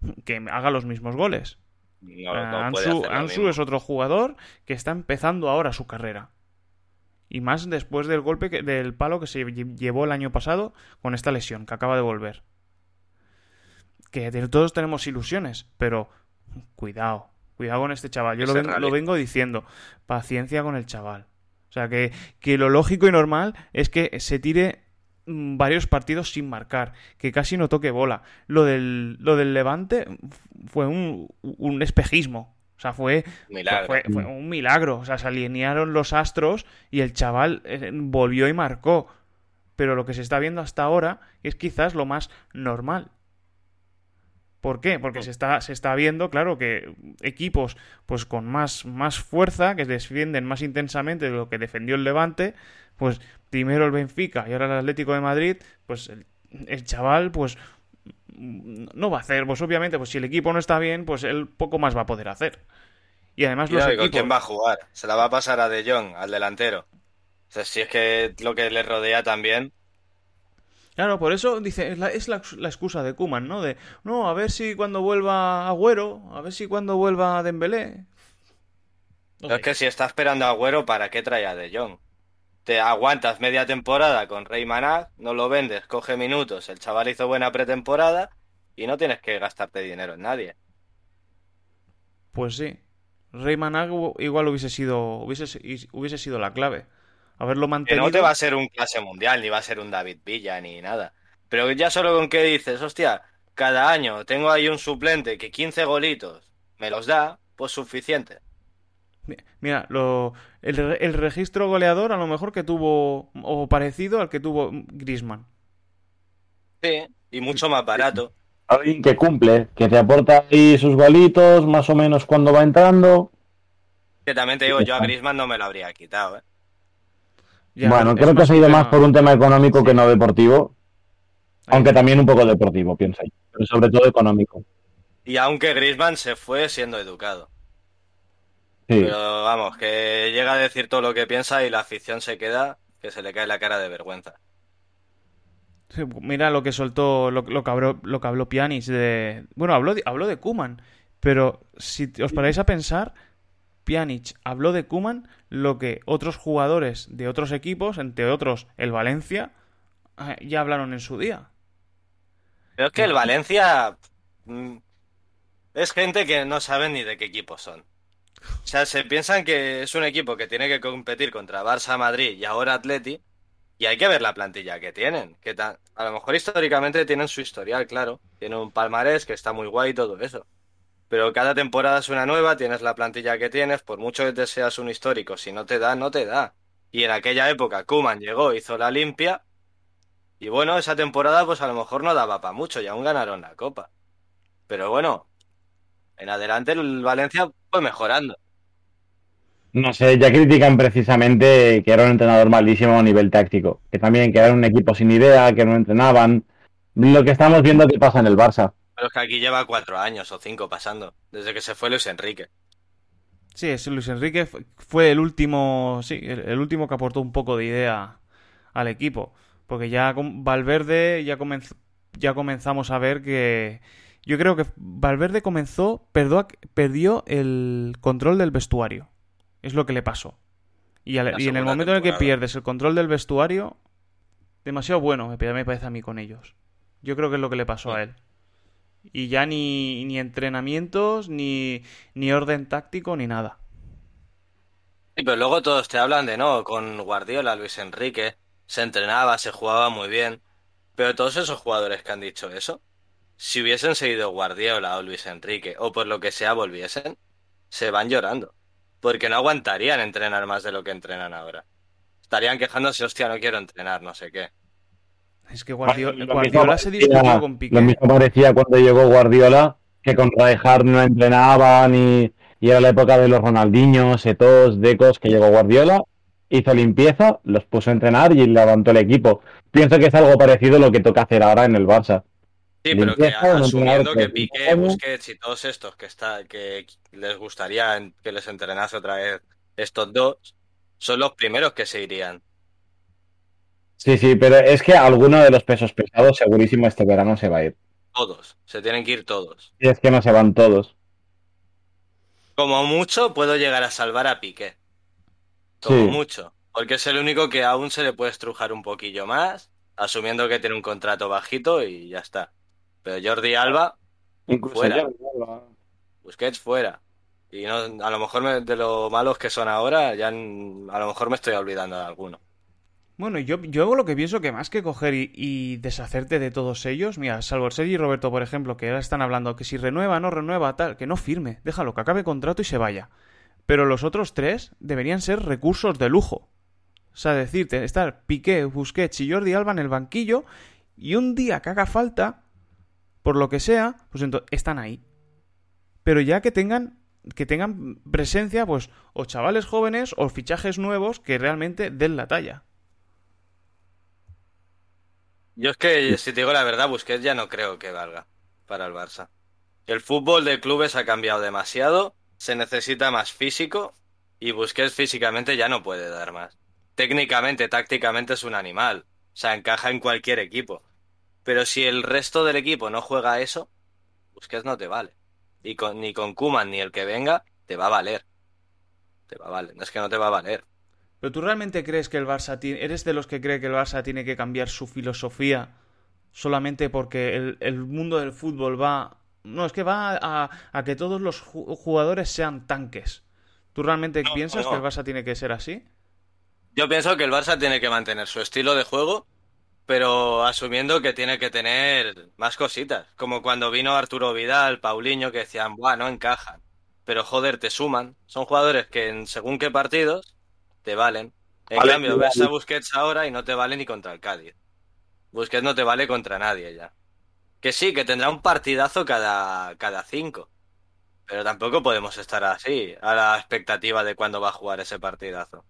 que haga los mismos goles. No, Ah, no Ansu, es otro jugador que está empezando ahora su carrera. Y más después del golpe que- del palo que se lle- llevó el año pasado con esta lesión que acaba de volver. Que todos tenemos ilusiones, pero cuidado, cuidado con este chaval. Yo lo vengo, lo vengo diciendo, paciencia con el chaval. O sea, que, que lo lógico y normal es que se tire mm, varios partidos sin marcar, que casi no toque bola. Lo del, lo del Levante fue un, un espejismo. O sea, fue, Milagro. fue, fue un milagro. O sea, se alinearon los astros y el chaval eh, volvió y marcó. Pero lo que se está viendo hasta ahora es quizás lo más normal. ¿Por qué? Porque se está, se está viendo, claro, que equipos pues con más, más fuerza, que defienden más intensamente de lo que defendió el Levante, pues primero el Benfica y ahora el Atlético de Madrid, pues el, el chaval, pues no va a hacer, pues obviamente, pues si el equipo no está bien, pues él poco más va a poder hacer. Y además los no, ¿y con equipos... quién va a jugar? Se la va a pasar a De Jong, al delantero. O sea, si es que lo que le rodea también. Claro, por eso dice, es la, es la, la excusa de Kuman, ¿no? De, no, a ver si cuando vuelva Agüero, a ver si cuando vuelva Dembélé. Es que si está esperando a Agüero, ¿para qué trae a De Jong? Te aguantas media temporada con Rey Maná, no lo vendes, coge minutos, el chaval hizo buena pretemporada y no tienes que gastarte dinero en nadie. Pues sí. Rayman Agüero igual hubiese sido, hubiese, hubiese sido la clave. Haberlo Que mantenido. no te va a ser un clase mundial, ni va a ser un David Villa, ni nada. Pero ya solo con que dices, hostia, cada año tengo ahí un suplente que 15 golitos me los da, pues suficiente. Mira, lo, el, re- el registro goleador a lo mejor que tuvo, o parecido al que tuvo Grisman. Sí, y mucho más barato. Alguien que cumple, que te aporta ahí sus golitos, más o menos cuando va entrando. Que también te digo, yo a Griezmann no me lo habría quitado, ¿eh? bueno, creo que ha sido más por un tema económico que no deportivo. Aunque también un poco deportivo, piensa yo. Pero sobre todo económico. Y aunque Griezmann se fue siendo educado. Sí. Pero vamos, que llega a decir todo lo que piensa y la afición se queda, que se le cae la cara de vergüenza. Sí, Mira lo que soltó, lo, lo que habló, lo que habló Pjanic de... Bueno, habló de, habló de Kuman, pero si os paráis a pensar, Pjanic habló de Kuman lo que otros jugadores de otros equipos, entre otros el Valencia, eh, ya hablaron en su día. Pero es que el Valencia mm, es gente que no sabe ni de qué equipo son. O sea, se piensan que es un equipo que tiene que competir contra Barça, Madrid y ahora Atleti, y hay que ver la plantilla que tienen. Que a lo mejor históricamente tienen su historial, claro. Tienen un palmarés que está muy guay y todo eso. Pero cada temporada es una nueva, tienes la plantilla que tienes, por mucho que te seas un histórico, si no te da, no te da. Y en aquella época Kuman llegó, hizo la limpia Y bueno, esa temporada pues a lo mejor no daba para mucho y aún ganaron la Copa. Pero bueno, en adelante el Valencia fue mejorando. No sé, ya critican precisamente que era un entrenador malísimo a nivel táctico, que también que era un equipo sin idea, que no entrenaban. Lo que estamos viendo que pasa en el Barça. Pero es que aquí lleva cuatro años o cinco pasando, desde que se fue Luis Enrique. Sí, es Luis Enrique fue el último, sí, el último que aportó un poco de idea al equipo. Porque ya con Valverde ya, ya comenzamos a ver que... Yo creo que Valverde comenzó, perdió el control del vestuario. Es lo que le pasó. Y, en el momento en el que pierdes el control del vestuario, demasiado bueno me parece a mí con ellos. Yo creo que es lo que le pasó a él. Y ya ni, ni entrenamientos, ni, ni orden táctico, ni nada. Sí, pero luego todos te hablan de, ¿no? Con Guardiola, Luis Enrique, se entrenaba, se jugaba muy bien. Pero todos esos jugadores que han dicho eso, si hubiesen seguido Guardiola o Luis Enrique, o por lo que sea volviesen, se van llorando. Porque no aguantarían entrenar más de lo que entrenan ahora. Estarían quejándose, hostia, no quiero entrenar, no sé qué. Es que Guardiola, se discutió con Piqué. Lo mismo parecía cuando llegó Guardiola, que con Rijkaard no entrenaban y, y era la época de los Ronaldinhos, Etos, Decos, que llegó Guardiola hizo limpieza, los puso a entrenar y levantó el equipo. Pienso que es algo parecido a lo que toca hacer ahora en el Barça. Sí, pero que asumiendo que Piqué, Busquets y todos estos que está, que les gustaría que les entrenase otra vez estos dos, son los primeros que se irían. Sí, sí, pero es que alguno de los pesos pesados segurísimo este verano se va a ir. Todos, se tienen que ir todos. Y es que no se van todos. Como mucho puedo llegar a salvar a Piqué. Como mucho. Porque es el único que aún se le puede estrujar un poquillo más, asumiendo que tiene un contrato bajito y ya está. Pero Jordi Alba, fuera. Busquets fuera. Y no, a lo mejor de lo malos que son ahora, ya a lo mejor me estoy olvidando de alguno. Bueno, yo, yo lo que pienso que más que coger y, deshacerte de todos ellos, mira, salvo Sergi y Roberto, por ejemplo, que ahora están hablando que si renueva, no renueva, tal, que no firme, déjalo, que acabe contrato y se vaya. Pero los otros tres deberían ser recursos de lujo. O sea, decirte, estar Piqué, Busquets y Jordi Alba en el banquillo y un día que haga falta, por lo que sea, pues entonces están ahí. Pero ya que tengan que tengan presencia, pues, o chavales jóvenes o fichajes nuevos que realmente den la talla. Yo es que, si te digo la verdad, Busquets ya no creo que valga para el Barça. El fútbol de clubes ha cambiado demasiado se necesita más físico y Busquets físicamente ya no puede dar más. Técnicamente, tácticamente es un animal, o sea, encaja en cualquier equipo. Pero si el resto del equipo no juega eso, Busquets no te vale. Y con, ni con Kuman ni el que venga, te va a valer. Te va a valer, es que no te va a valer. ¿Pero tú realmente crees que el Barça tiene... ¿Eres de los que cree que el Barça tiene que cambiar su filosofía solamente porque el, el mundo del fútbol va no, es que va a, que todos los jugadores sean tanques. ¿Tú realmente piensas que el Barça tiene que ser así? Yo pienso que el Barça tiene que mantener su estilo de juego, pero asumiendo que tiene que tener más cositas. Como cuando vino Arturo Vidal, Paulinho, que decían, Buah, no encajan. Pero joder, te suman. Son jugadores que en según qué partidos te valen. En cambio, ves a Busquets ahora y no te vale ni contra el Cádiz. Busquets no te vale contra nadie ya. Que sí, que tendrá un partidazo cada, cada cinco. Pero tampoco podemos estar así, a la expectativa de cuándo va a jugar ese partidazo.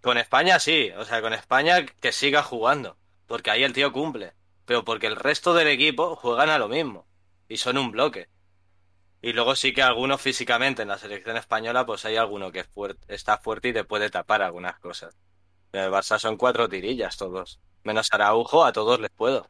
Con España sí, o sea, con España que siga jugando, porque ahí el tío cumple, pero porque el resto del equipo juegan a lo mismo y son un bloque. Y luego sí que algunos físicamente en la selección española, pues hay alguno que está fuerte y te puede tapar algunas cosas. En el Barça son cuatro tirillas todos, menos Araujo, a todos les puedo.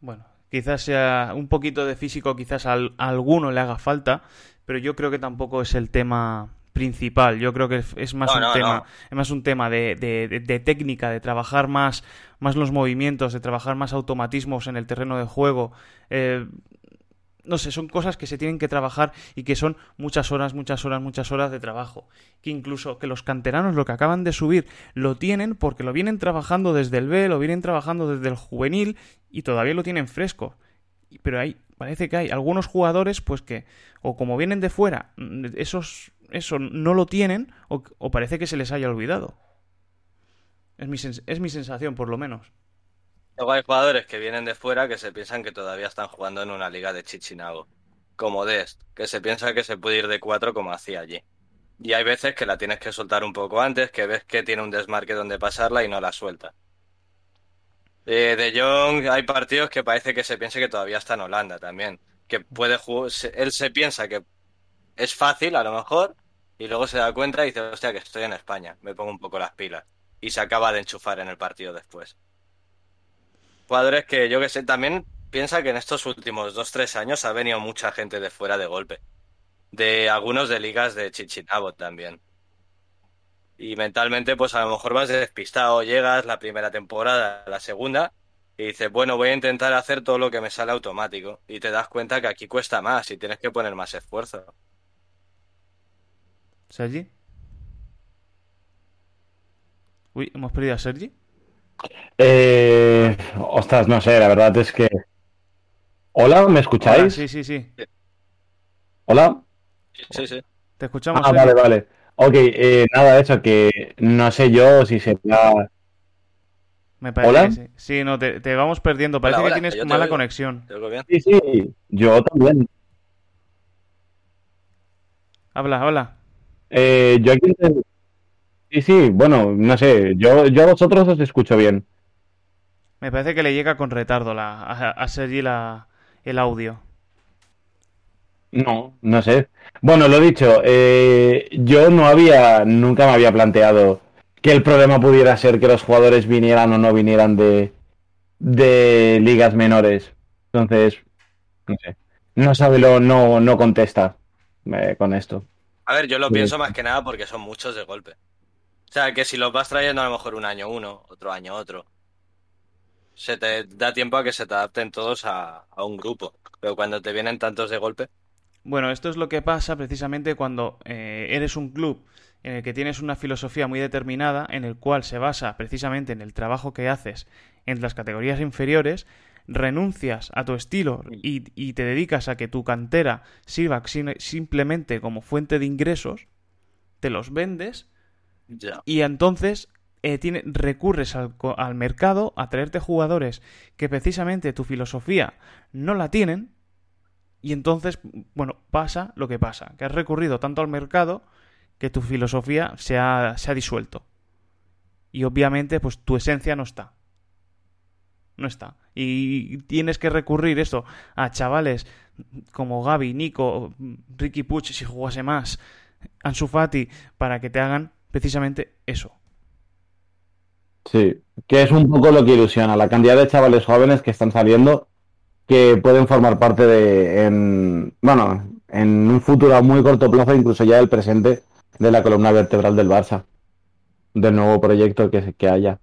Bueno, quizás sea un poquito de físico, quizás a, alguno le haga falta, pero yo creo que tampoco es el tema principal. Yo creo que es más un tema, es más un tema de, de, técnica, de trabajar más, más los movimientos, de trabajar más automatismos en el terreno de juego. Eh, no sé, son cosas que se tienen que trabajar y que son muchas horas, muchas horas, muchas horas de trabajo. Que incluso que los canteranos lo que acaban de subir lo tienen porque lo vienen trabajando desde el B, lo vienen trabajando desde el juvenil y todavía lo tienen fresco. Pero hay, parece que hay algunos jugadores pues que o como vienen de fuera, esos, eso no lo tienen o, parece que se les haya olvidado. Es mi, es mi sensación, por lo menos. Luego hay jugadores que vienen de fuera que se piensan que todavía están jugando en una liga de Chichinabo, como Dest, que se piensa que se puede ir de cuatro como hacía allí. Y hay veces que la tienes que soltar un poco antes, que ves que tiene un desmarque donde pasarla y no la suelta. Eh, de Jong hay partidos que parece que se piense que todavía está en Holanda también, que puede jugar, él se piensa que es fácil a lo mejor y luego se da cuenta y dice, hostia, que estoy en España, me pongo un poco las pilas y se acaba de enchufar en el partido después. Jugadores que yo que sé, también piensa que en estos últimos dos, tres años ha venido mucha gente de fuera de golpe. De algunos de ligas de Chichinabo también. Y mentalmente, pues a lo mejor vas despistado, llegas la primera temporada, la segunda, y dices, bueno, voy a intentar hacer todo lo que me sale automático. Y te das cuenta que aquí cuesta más y tienes que poner más esfuerzo. ¿Sergi? Uy, ¿hemos perdido a Sergi? Eh, ostras, no sé, la verdad es que. Hola, ¿me escucháis? Hola, sí, sí, sí. Hola. Sí, sí. Te escuchamos, Ah, Sergi. vale, vale. Ok, eh, nada, eso, que no sé yo si sería. Me parece ¿Hola? que sí. Sí, no, te, te vamos perdiendo. Parece Hola, hola, que tienes que mala oigo. conexión. ¿Te oigo bien? Sí, sí, yo también. Habla, habla. Eh, yo aquí. Sí, sí, bueno, no sé, yo, yo a vosotros os escucho bien. Me parece que le llega con retardo la, a, a Sergi la, el audio. No, no sé. Bueno, lo dicho, eh, yo no había, nunca me había planteado que el problema pudiera ser que los jugadores vinieran o no vinieran de, de ligas menores. Entonces, no sé. No sabe lo, no, no contesta eh, con esto. A ver, yo lo Sí. pienso más que nada porque son muchos de golpe. O sea, que si los vas trayendo a lo mejor un año uno, otro año otro, se te da tiempo a que se te adapten todos a, a un grupo. Pero cuando te vienen tantos de golpe, Bueno, esto es lo que pasa precisamente cuando eh, eres un club en el que tienes una filosofía muy determinada, en el cual se basa precisamente en el trabajo que haces en las categorías inferiores, renuncias a tu estilo y, y te dedicas a que tu cantera sirva simplemente como fuente de ingresos, te los vendes y entonces eh, tiene- recurres al, mercado a traerte jugadores que precisamente tu filosofía no la tienen. Y entonces, bueno, pasa lo que pasa, que has recurrido tanto al mercado que tu filosofía se ha, se ha disuelto. Y obviamente, pues tu esencia no está. No está. Y tienes que recurrir esto a chavales como Gaby, Nico, Ricky Puch, si jugase más, Ansu Fati, para que te hagan precisamente eso. Sí, que es un poco lo que ilusiona, la cantidad de chavales jóvenes que están saliendo que pueden formar parte de, en, bueno, en un futuro a muy corto plazo, incluso ya el presente, de la columna vertebral del Barça, del nuevo proyecto que, que haya.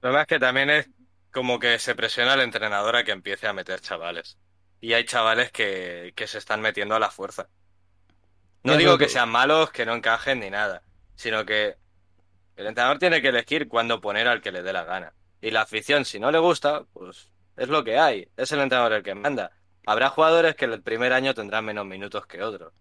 Lo problema es que también es como que se presiona al entrenador a que empiece a meter chavales. Y hay chavales que, que se están metiendo a la fuerza. No digo que sean malos, que no encajen ni nada, sino que el entrenador tiene que elegir cuándo poner al que le dé la gana. Y la afición, si no le gusta, pues es lo que hay. Es el entrenador el que manda. Habrá jugadores que el primer año tendrán menos minutos que otros.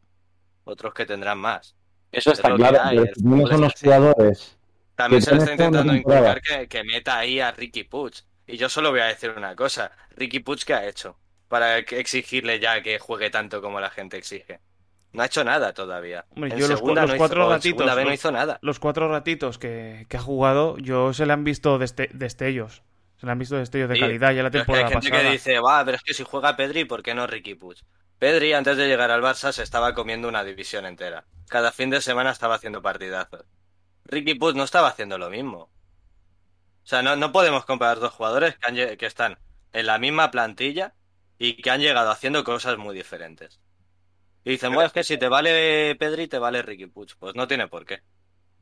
Otros que tendrán más. Eso está lo que claro, hay, no son es los jugadores. También se le está intentando inculcar que, que meta ahí a Ricky Puig. Y yo solo voy a decir una cosa. Ricky Puig, ¿qué ha hecho? Para exigirle ya que juegue tanto como la gente exige. No ha hecho nada todavía. Hombre, en yo los, segunda los no cuatro hizo, ratitos, segunda vez no los- hizo nada. los cuatro ratitos que, que ha jugado, yo se le han visto deste- destellos. Se le han visto destellos de Sí, calidad ya la Pero es que temporada hay gente pasada. que dice, va, pero es que si juega Pedri, ¿por qué no Ricky Puig? Pedri, antes de llegar al Barça, se estaba comiendo una división entera. Cada fin de semana estaba haciendo partidazos. Ricky Puig no estaba haciendo lo mismo. O sea, no, no podemos comparar dos jugadores que, están en la misma plantilla y que han llegado haciendo cosas muy diferentes. Y dicen, bueno, es que si te vale Pedri, te vale Ricky Puig. Pues no tiene por qué.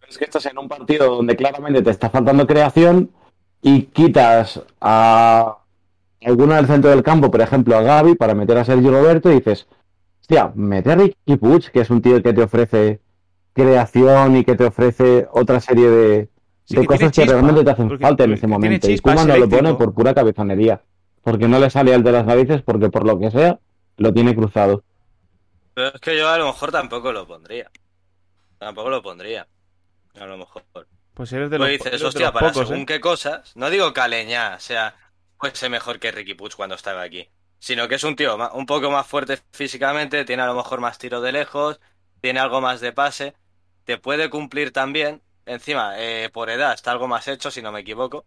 Es que estás en un partido donde claramente te está faltando creación y quitas a alguno del centro del campo, por ejemplo a Gaby, para meter a Sergio Roberto y dices, hostia, mete a Ricky Puig, que es un tío que te ofrece creación y que te ofrece otra serie de, Sí, de que cosas que realmente te hacen porque- falta en ese momento. Y Koeman no lo pone por pura cabezonería, porque no le sale al de las narices, porque por lo que sea, lo tiene cruzado. Pero es que yo a lo mejor tampoco lo pondría. Tampoco lo pondría. A lo mejor. Pues eres de Tú los, dices, eres de hostia, los para pocos, según ¿eh? qué cosas, no digo que Aleñá sea fuese mejor que Ricky Puig cuando estaba aquí, sino que es un tío un poco más fuerte físicamente, tiene a lo mejor más tiro de lejos, tiene algo más de pase, te puede cumplir también, encima, eh, por edad está algo más hecho, si no me equivoco,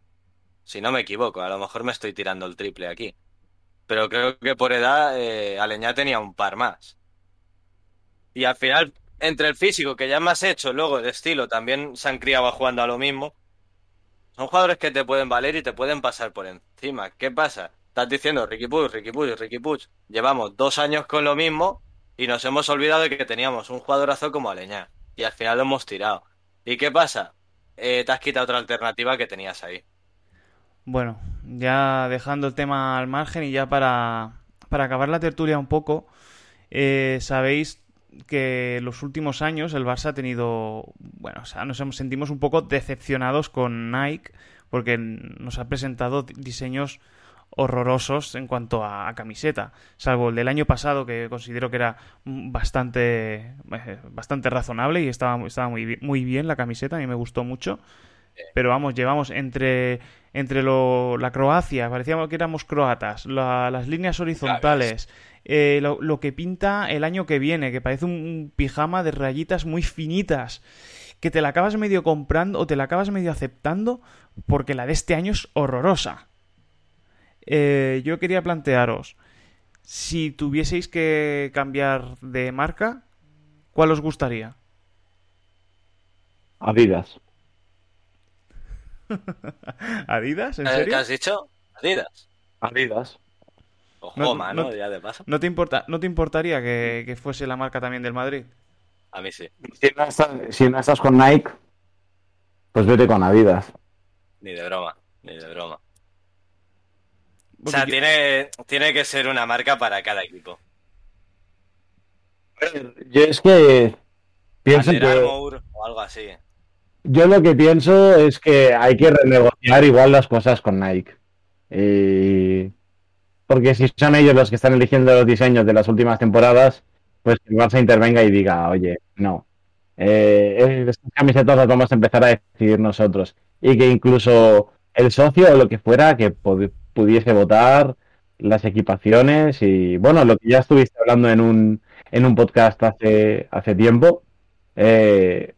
si no me equivoco, a lo mejor me estoy tirando el triple aquí, pero creo que por edad eh, Aleñá tenía un par más. Y al final, entre el físico, que ya es más hecho, luego el estilo, también se han criado jugando a lo mismo. Son jugadores que te pueden valer y te pueden pasar por encima. ¿Qué pasa? Estás diciendo Ricky Puig, Ricky Puig, Ricky Puig. Llevamos dos años con lo mismo y nos hemos olvidado de que teníamos un jugadorazo como Aleñá. Y al final lo hemos tirado. ¿Y qué pasa? Eh, te has quitado otra alternativa que tenías ahí. Bueno, ya dejando el tema al margen y ya para, para acabar la tertulia un poco, eh, sabéis que los últimos años el Barça ha tenido, bueno, o sea, nos sentimos un poco decepcionados con Nike porque nos ha presentado di- diseños horrorosos en cuanto a, a camiseta, salvo el del año pasado que considero que era bastante eh, bastante razonable y estaba, estaba muy, muy bien la camiseta, a mí me gustó mucho. Pero vamos, llevamos entre, entre lo- la Croacia, parecíamos que éramos croatas, la- las líneas horizontales, eh, lo, lo que pinta el año que viene, que parece un, un pijama de rayitas muy finitas, que te la acabas medio comprando o te la acabas medio aceptando porque la de este año es horrorosa. Eh, yo quería plantearos, si tuvieseis que cambiar de marca, ¿cuál os gustaría? Adidas. ¿Adidas? ¿En Eh, serio? ¿Qué has dicho? Adidas. Adidas. O No, Joma, no- ¿no? Ya de paso. ¿No te importa, no te importaría que, que fuese la marca también del Madrid? A mí sí. Si no, estás, si no estás con Nike, pues vete con Adidas. Ni de broma. Ni de broma. O sea, tiene, tiene que ser una marca para cada equipo. Yo es que pienso que o algo así. yo lo que pienso es que hay que renegociar igual las cosas con Nike. Y- Porque si son ellos los que están eligiendo los diseños de las últimas temporadas, pues que el Barça intervenga y diga, oye, no. Eh, estas camisetas las vamos a empezar a decidir nosotros. Y que incluso el socio o lo que fuera, que pod- pudiese votar las equipaciones y, bueno, lo que ya estuviste hablando en un, en un podcast hace, hace tiempo, eh,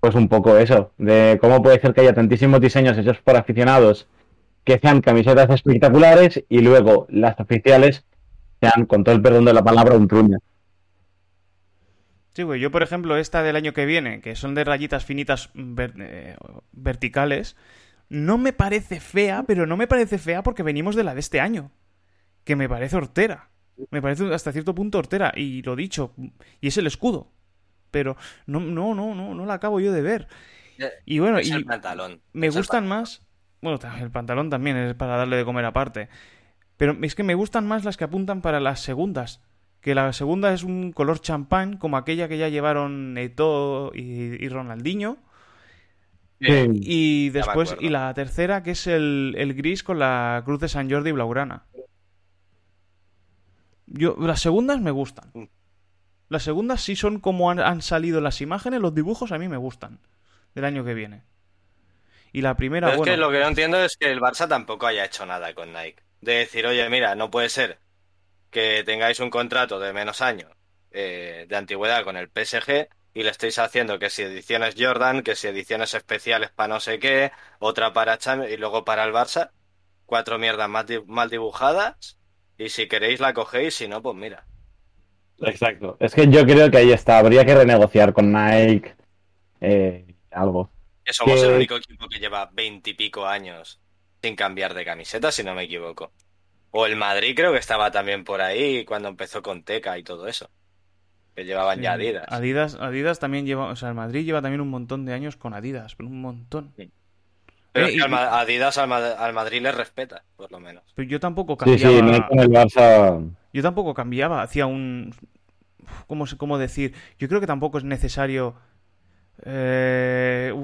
pues un poco eso, de cómo puede ser que haya tantísimos diseños hechos por aficionados que sean camisetas espectaculares y luego las oficiales sean, con todo el perdón de la palabra, un truño. Sí, güey. Yo, por ejemplo, esta del año que viene, que son de rayitas finitas ver- eh, verticales, no me parece fea, pero no me parece fea porque venimos de la de este año. Que me parece hortera. Me parece hasta cierto punto hortera. Y lo dicho, y es el escudo. Pero no, no, no, no, no la acabo yo de ver. Y bueno, y pantalón. me gustan más. Bueno, el pantalón también es para darle de comer aparte. Pero es que me gustan más las que apuntan para las segundas. Que la segunda es un color champán, como aquella que ya llevaron Eto'o y, y Ronaldinho. Sí. Y después, y la tercera que es el, el gris con la cruz de San Jordi Blaugrana. Yo, las segundas me gustan. Mm. Las segundas sí son como han, han salido las imágenes, los dibujos a mí me gustan. Del año que viene. Y la primera, Pero es bueno. que lo que no entiendo es que el Barça tampoco haya hecho nada con Nike. De decir, oye, mira, no puede ser que tengáis un contrato de menos años eh, de antigüedad con el PSG y le estéis haciendo que si ediciones Jordan, que si ediciones especiales para no sé qué, otra para Champions y luego para el Barça, cuatro mierdas más di- mal dibujadas y si queréis la cogéis, si no, pues mira. Exacto. Es que yo creo que ahí está. Habría que renegociar con Nike eh, algo. Que somos Que- el único equipo que lleva veintipico años sin cambiar de camiseta, si no me equivoco. O el Madrid creo que estaba también por ahí cuando empezó con Teca y todo eso. Que llevaban Sí, ya Adidas. Adidas. Adidas también lleva, o sea, el Madrid lleva también un montón de años con Adidas, pero un montón. Pero Eh, es que al y- Ma- Adidas al, Ma- al Madrid le respeta, por lo menos. Pero yo tampoco Sí, cambiaba. sí, Nike con el Barça. Yo tampoco cambiaba, hacía un... ¿Cómo, cómo decir? Yo creo que tampoco es necesario eh,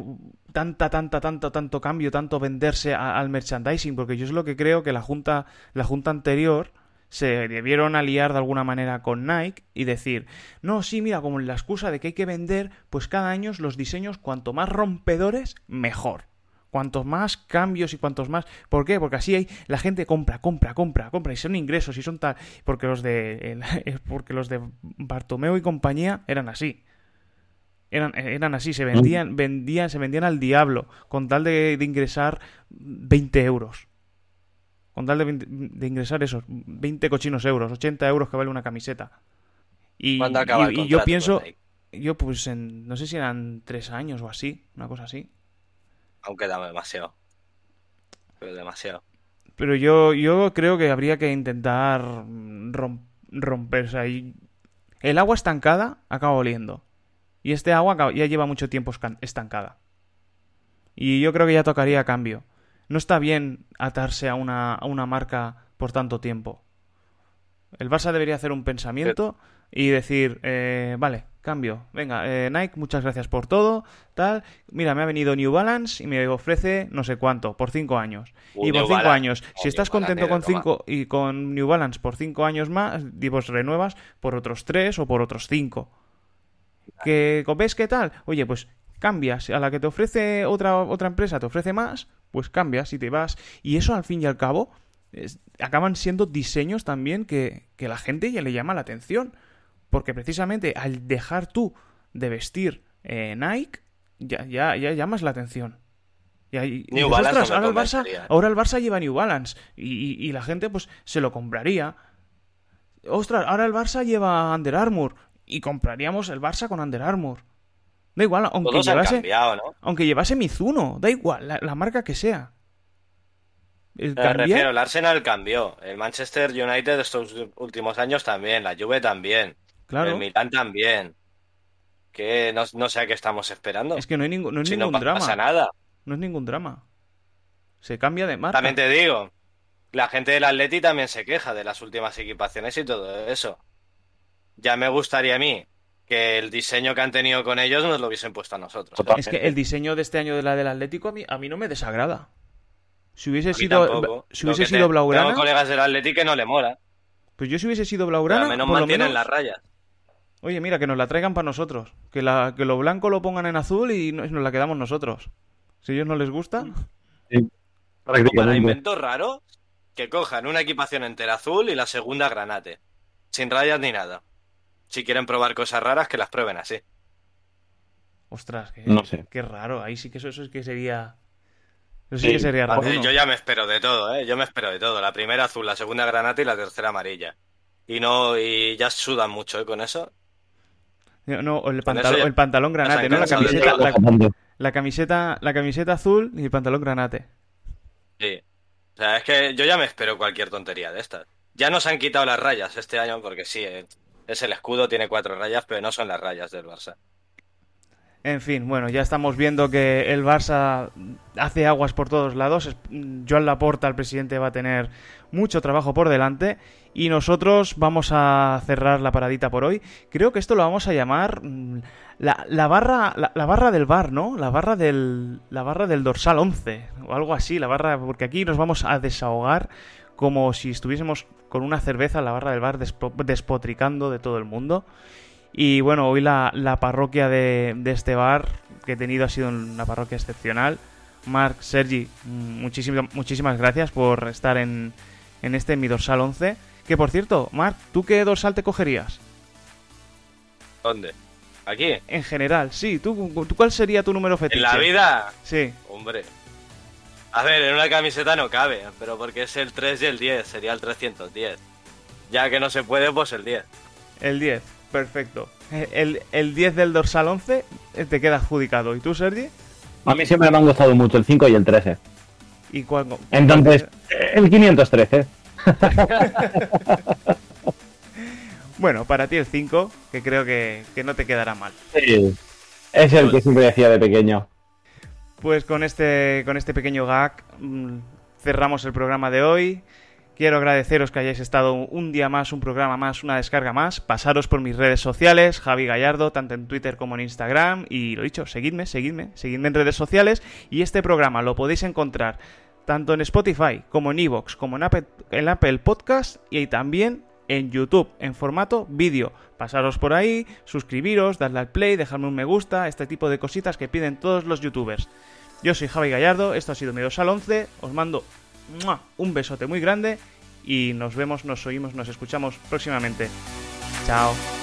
tanta, tanta, tanto, tanto cambio, tanto venderse a- al merchandising, porque yo es lo que creo que la junta, la junta anterior se debieron aliar de alguna manera con Nike y decir, no, sí, mira, como la excusa de que hay que vender, pues cada año los diseños cuanto más rompedores, mejor. Cuantos más cambios y cuantos más... ¿Por qué? Porque así hay la gente compra, compra, compra, compra y son ingresos y son tal... Porque los de... porque los de Bartomeu y compañía eran así. Eran, eran así, se vendían, vendían, se vendían al diablo con tal de, de ingresar 20 euros con tal de, ingresar esos 20 cochinos euros, 80 euros que vale una camiseta. Y, y, yo pienso, yo pues en, no sé si eran tres años o así, una cosa así. Aunque da demasiado. Pero demasiado. Pero yo, yo creo que habría que intentar romperse ahí. El agua estancada acaba oliendo. Y este agua ya lleva mucho tiempo estancada. Y yo creo que ya tocaría cambio. No está bien atarse a una, a una marca por tanto tiempo. El Barça debería hacer un pensamiento y decir, eh, vale, cambio. Venga, eh, Nike, muchas gracias por todo, tal. Mira, me ha venido New Balance y me ofrece no sé cuánto, por cinco años. y por cinco años, si estás contento con cinco y con New Balance por cinco años más, pues renuevas por otros tres o por otros cinco. ¿Que ves qué tal? Oye, pues cambias. A la que te ofrece otra, otra empresa, te ofrece más, pues cambias y te vas. Y eso al fin y al cabo acaban siendo diseños también que, que la gente ya le llama la atención. Porque precisamente al dejar tú de vestir eh, Nike, ya, ya, ya llamas la atención. Y, New Balance ahora, el Barça, ahora el Barça lleva New Balance y, y, la gente pues se lo compraría. Ostras, ahora el Barça lleva Under Armour y compraríamos el Barça con Under Armour. Da igual, aunque llevase, aunque llevase Mizuno, da igual, la, marca que sea. Me refiero, el Arsenal cambió, el Manchester United estos últimos años también, la Juve también, claro. el Milan también. Que no, sé a qué estamos esperando. Es que no hay, ningún, no es ningún no drama. pasa nada. No es ningún drama. Se cambia de marca. También te digo, la gente del Atleti también se queja de las últimas equipaciones y todo eso. Ya me gustaría a mí que el diseño que han tenido con ellos nos lo hubiesen puesto a nosotros. Es que el diseño de este año de la del Atlético a mí, a mí no me desagrada. Si hubiese sido, si hubiese sido Blaugrana. Tengo colegas del Atlético que no le mola. Pues yo si hubiese sido Blaugrana. menos mantienen las rayas. Oye, mira, que nos la traigan para nosotros. Que, la, que lo blanco lo pongan en azul y nos, la quedamos nosotros. Si a ellos no les gusta. Sí. Para inventos raros, que cojan una equipación entera azul y la segunda granate. Sin rayas ni nada si quieren probar cosas raras, que las prueben así. Ostras, qué, no sé. qué raro. Ahí sí que eso, eso es que sería. Eso sí, que sería raro. Yo ya me espero de todo, ¿eh? Yo me espero de todo. La primera azul, la segunda granata y la tercera amarilla. Y no, y ya sudan mucho, ¿eh? Con eso. No, el, pantalón, el pantalón granate, ¿no? La camiseta, la, camiseta, la camiseta azul y el pantalón granate. Sí. O sea, es que yo ya me espero cualquier tontería de estas. Ya nos han quitado las rayas este año porque sí, eh, es el escudo, tiene cuatro rayas, pero no son las rayas del Barça. En fin, bueno, ya estamos viendo que el Barça hace aguas por todos lados. Joan Laporta, el presidente, va a tener mucho trabajo por delante. Y nosotros vamos a cerrar la paradita por hoy. Creo que esto lo vamos a llamar mm, la, barra la, barra del bar, ¿no? La barra del la barra del dorsal 11 o algo así, la barra porque aquí nos vamos a desahogar como si estuviésemos con una cerveza en la barra del bar despotricando de todo el mundo. Y bueno, hoy la, parroquia de, este bar que he tenido ha sido una parroquia excepcional. Marc, Sergi, muchísimas, muchísimas gracias por estar en, en este mi dorsal 11. Que por cierto, Marc, ¿tú qué dorsal te cogerías? ¿Dónde? ¿Aquí? En general, sí. ¿Tú, ¿tú cuál sería tu número fetiche? ¿En la vida? Sí. Hombre, a ver, en una camiseta no cabe, pero porque es el 3 y el 10, sería el 310. Ya que no se puede, pues el 10. El 10, perfecto. El, el 10 del dorsal 11 eh, te queda adjudicado. ¿Y tú, Sergi? A mí siempre me han gustado mucho el 5 y el 13. ¿Y cuál? Entonces, el 513. bueno, para ti el 5, que creo que, que no te quedará mal. Sí, es el que siempre decía de pequeño. Pues con este, con este pequeño gag mm, cerramos el programa de hoy. Quiero agradeceros que hayáis estado un día más, un programa más, una descarga más. Pasaros por mis redes sociales, Javi Gallardo, tanto en Twitter como en Instagram. Y lo dicho, seguidme, seguidme, seguidme en redes sociales. Y este programa lo podéis encontrar tanto en Spotify como en Evox, como en Apple, en Apple Podcast y también en YouTube en formato vídeo. Pasaros por ahí, suscribiros, darle al play, dejarme un me gusta, este tipo de cositas que piden todos los youtubers. Yo soy Javi Gallardo, esto ha sido mi al 11, os mando un besote muy grande y nos vemos, nos oímos, nos escuchamos próximamente. Chao.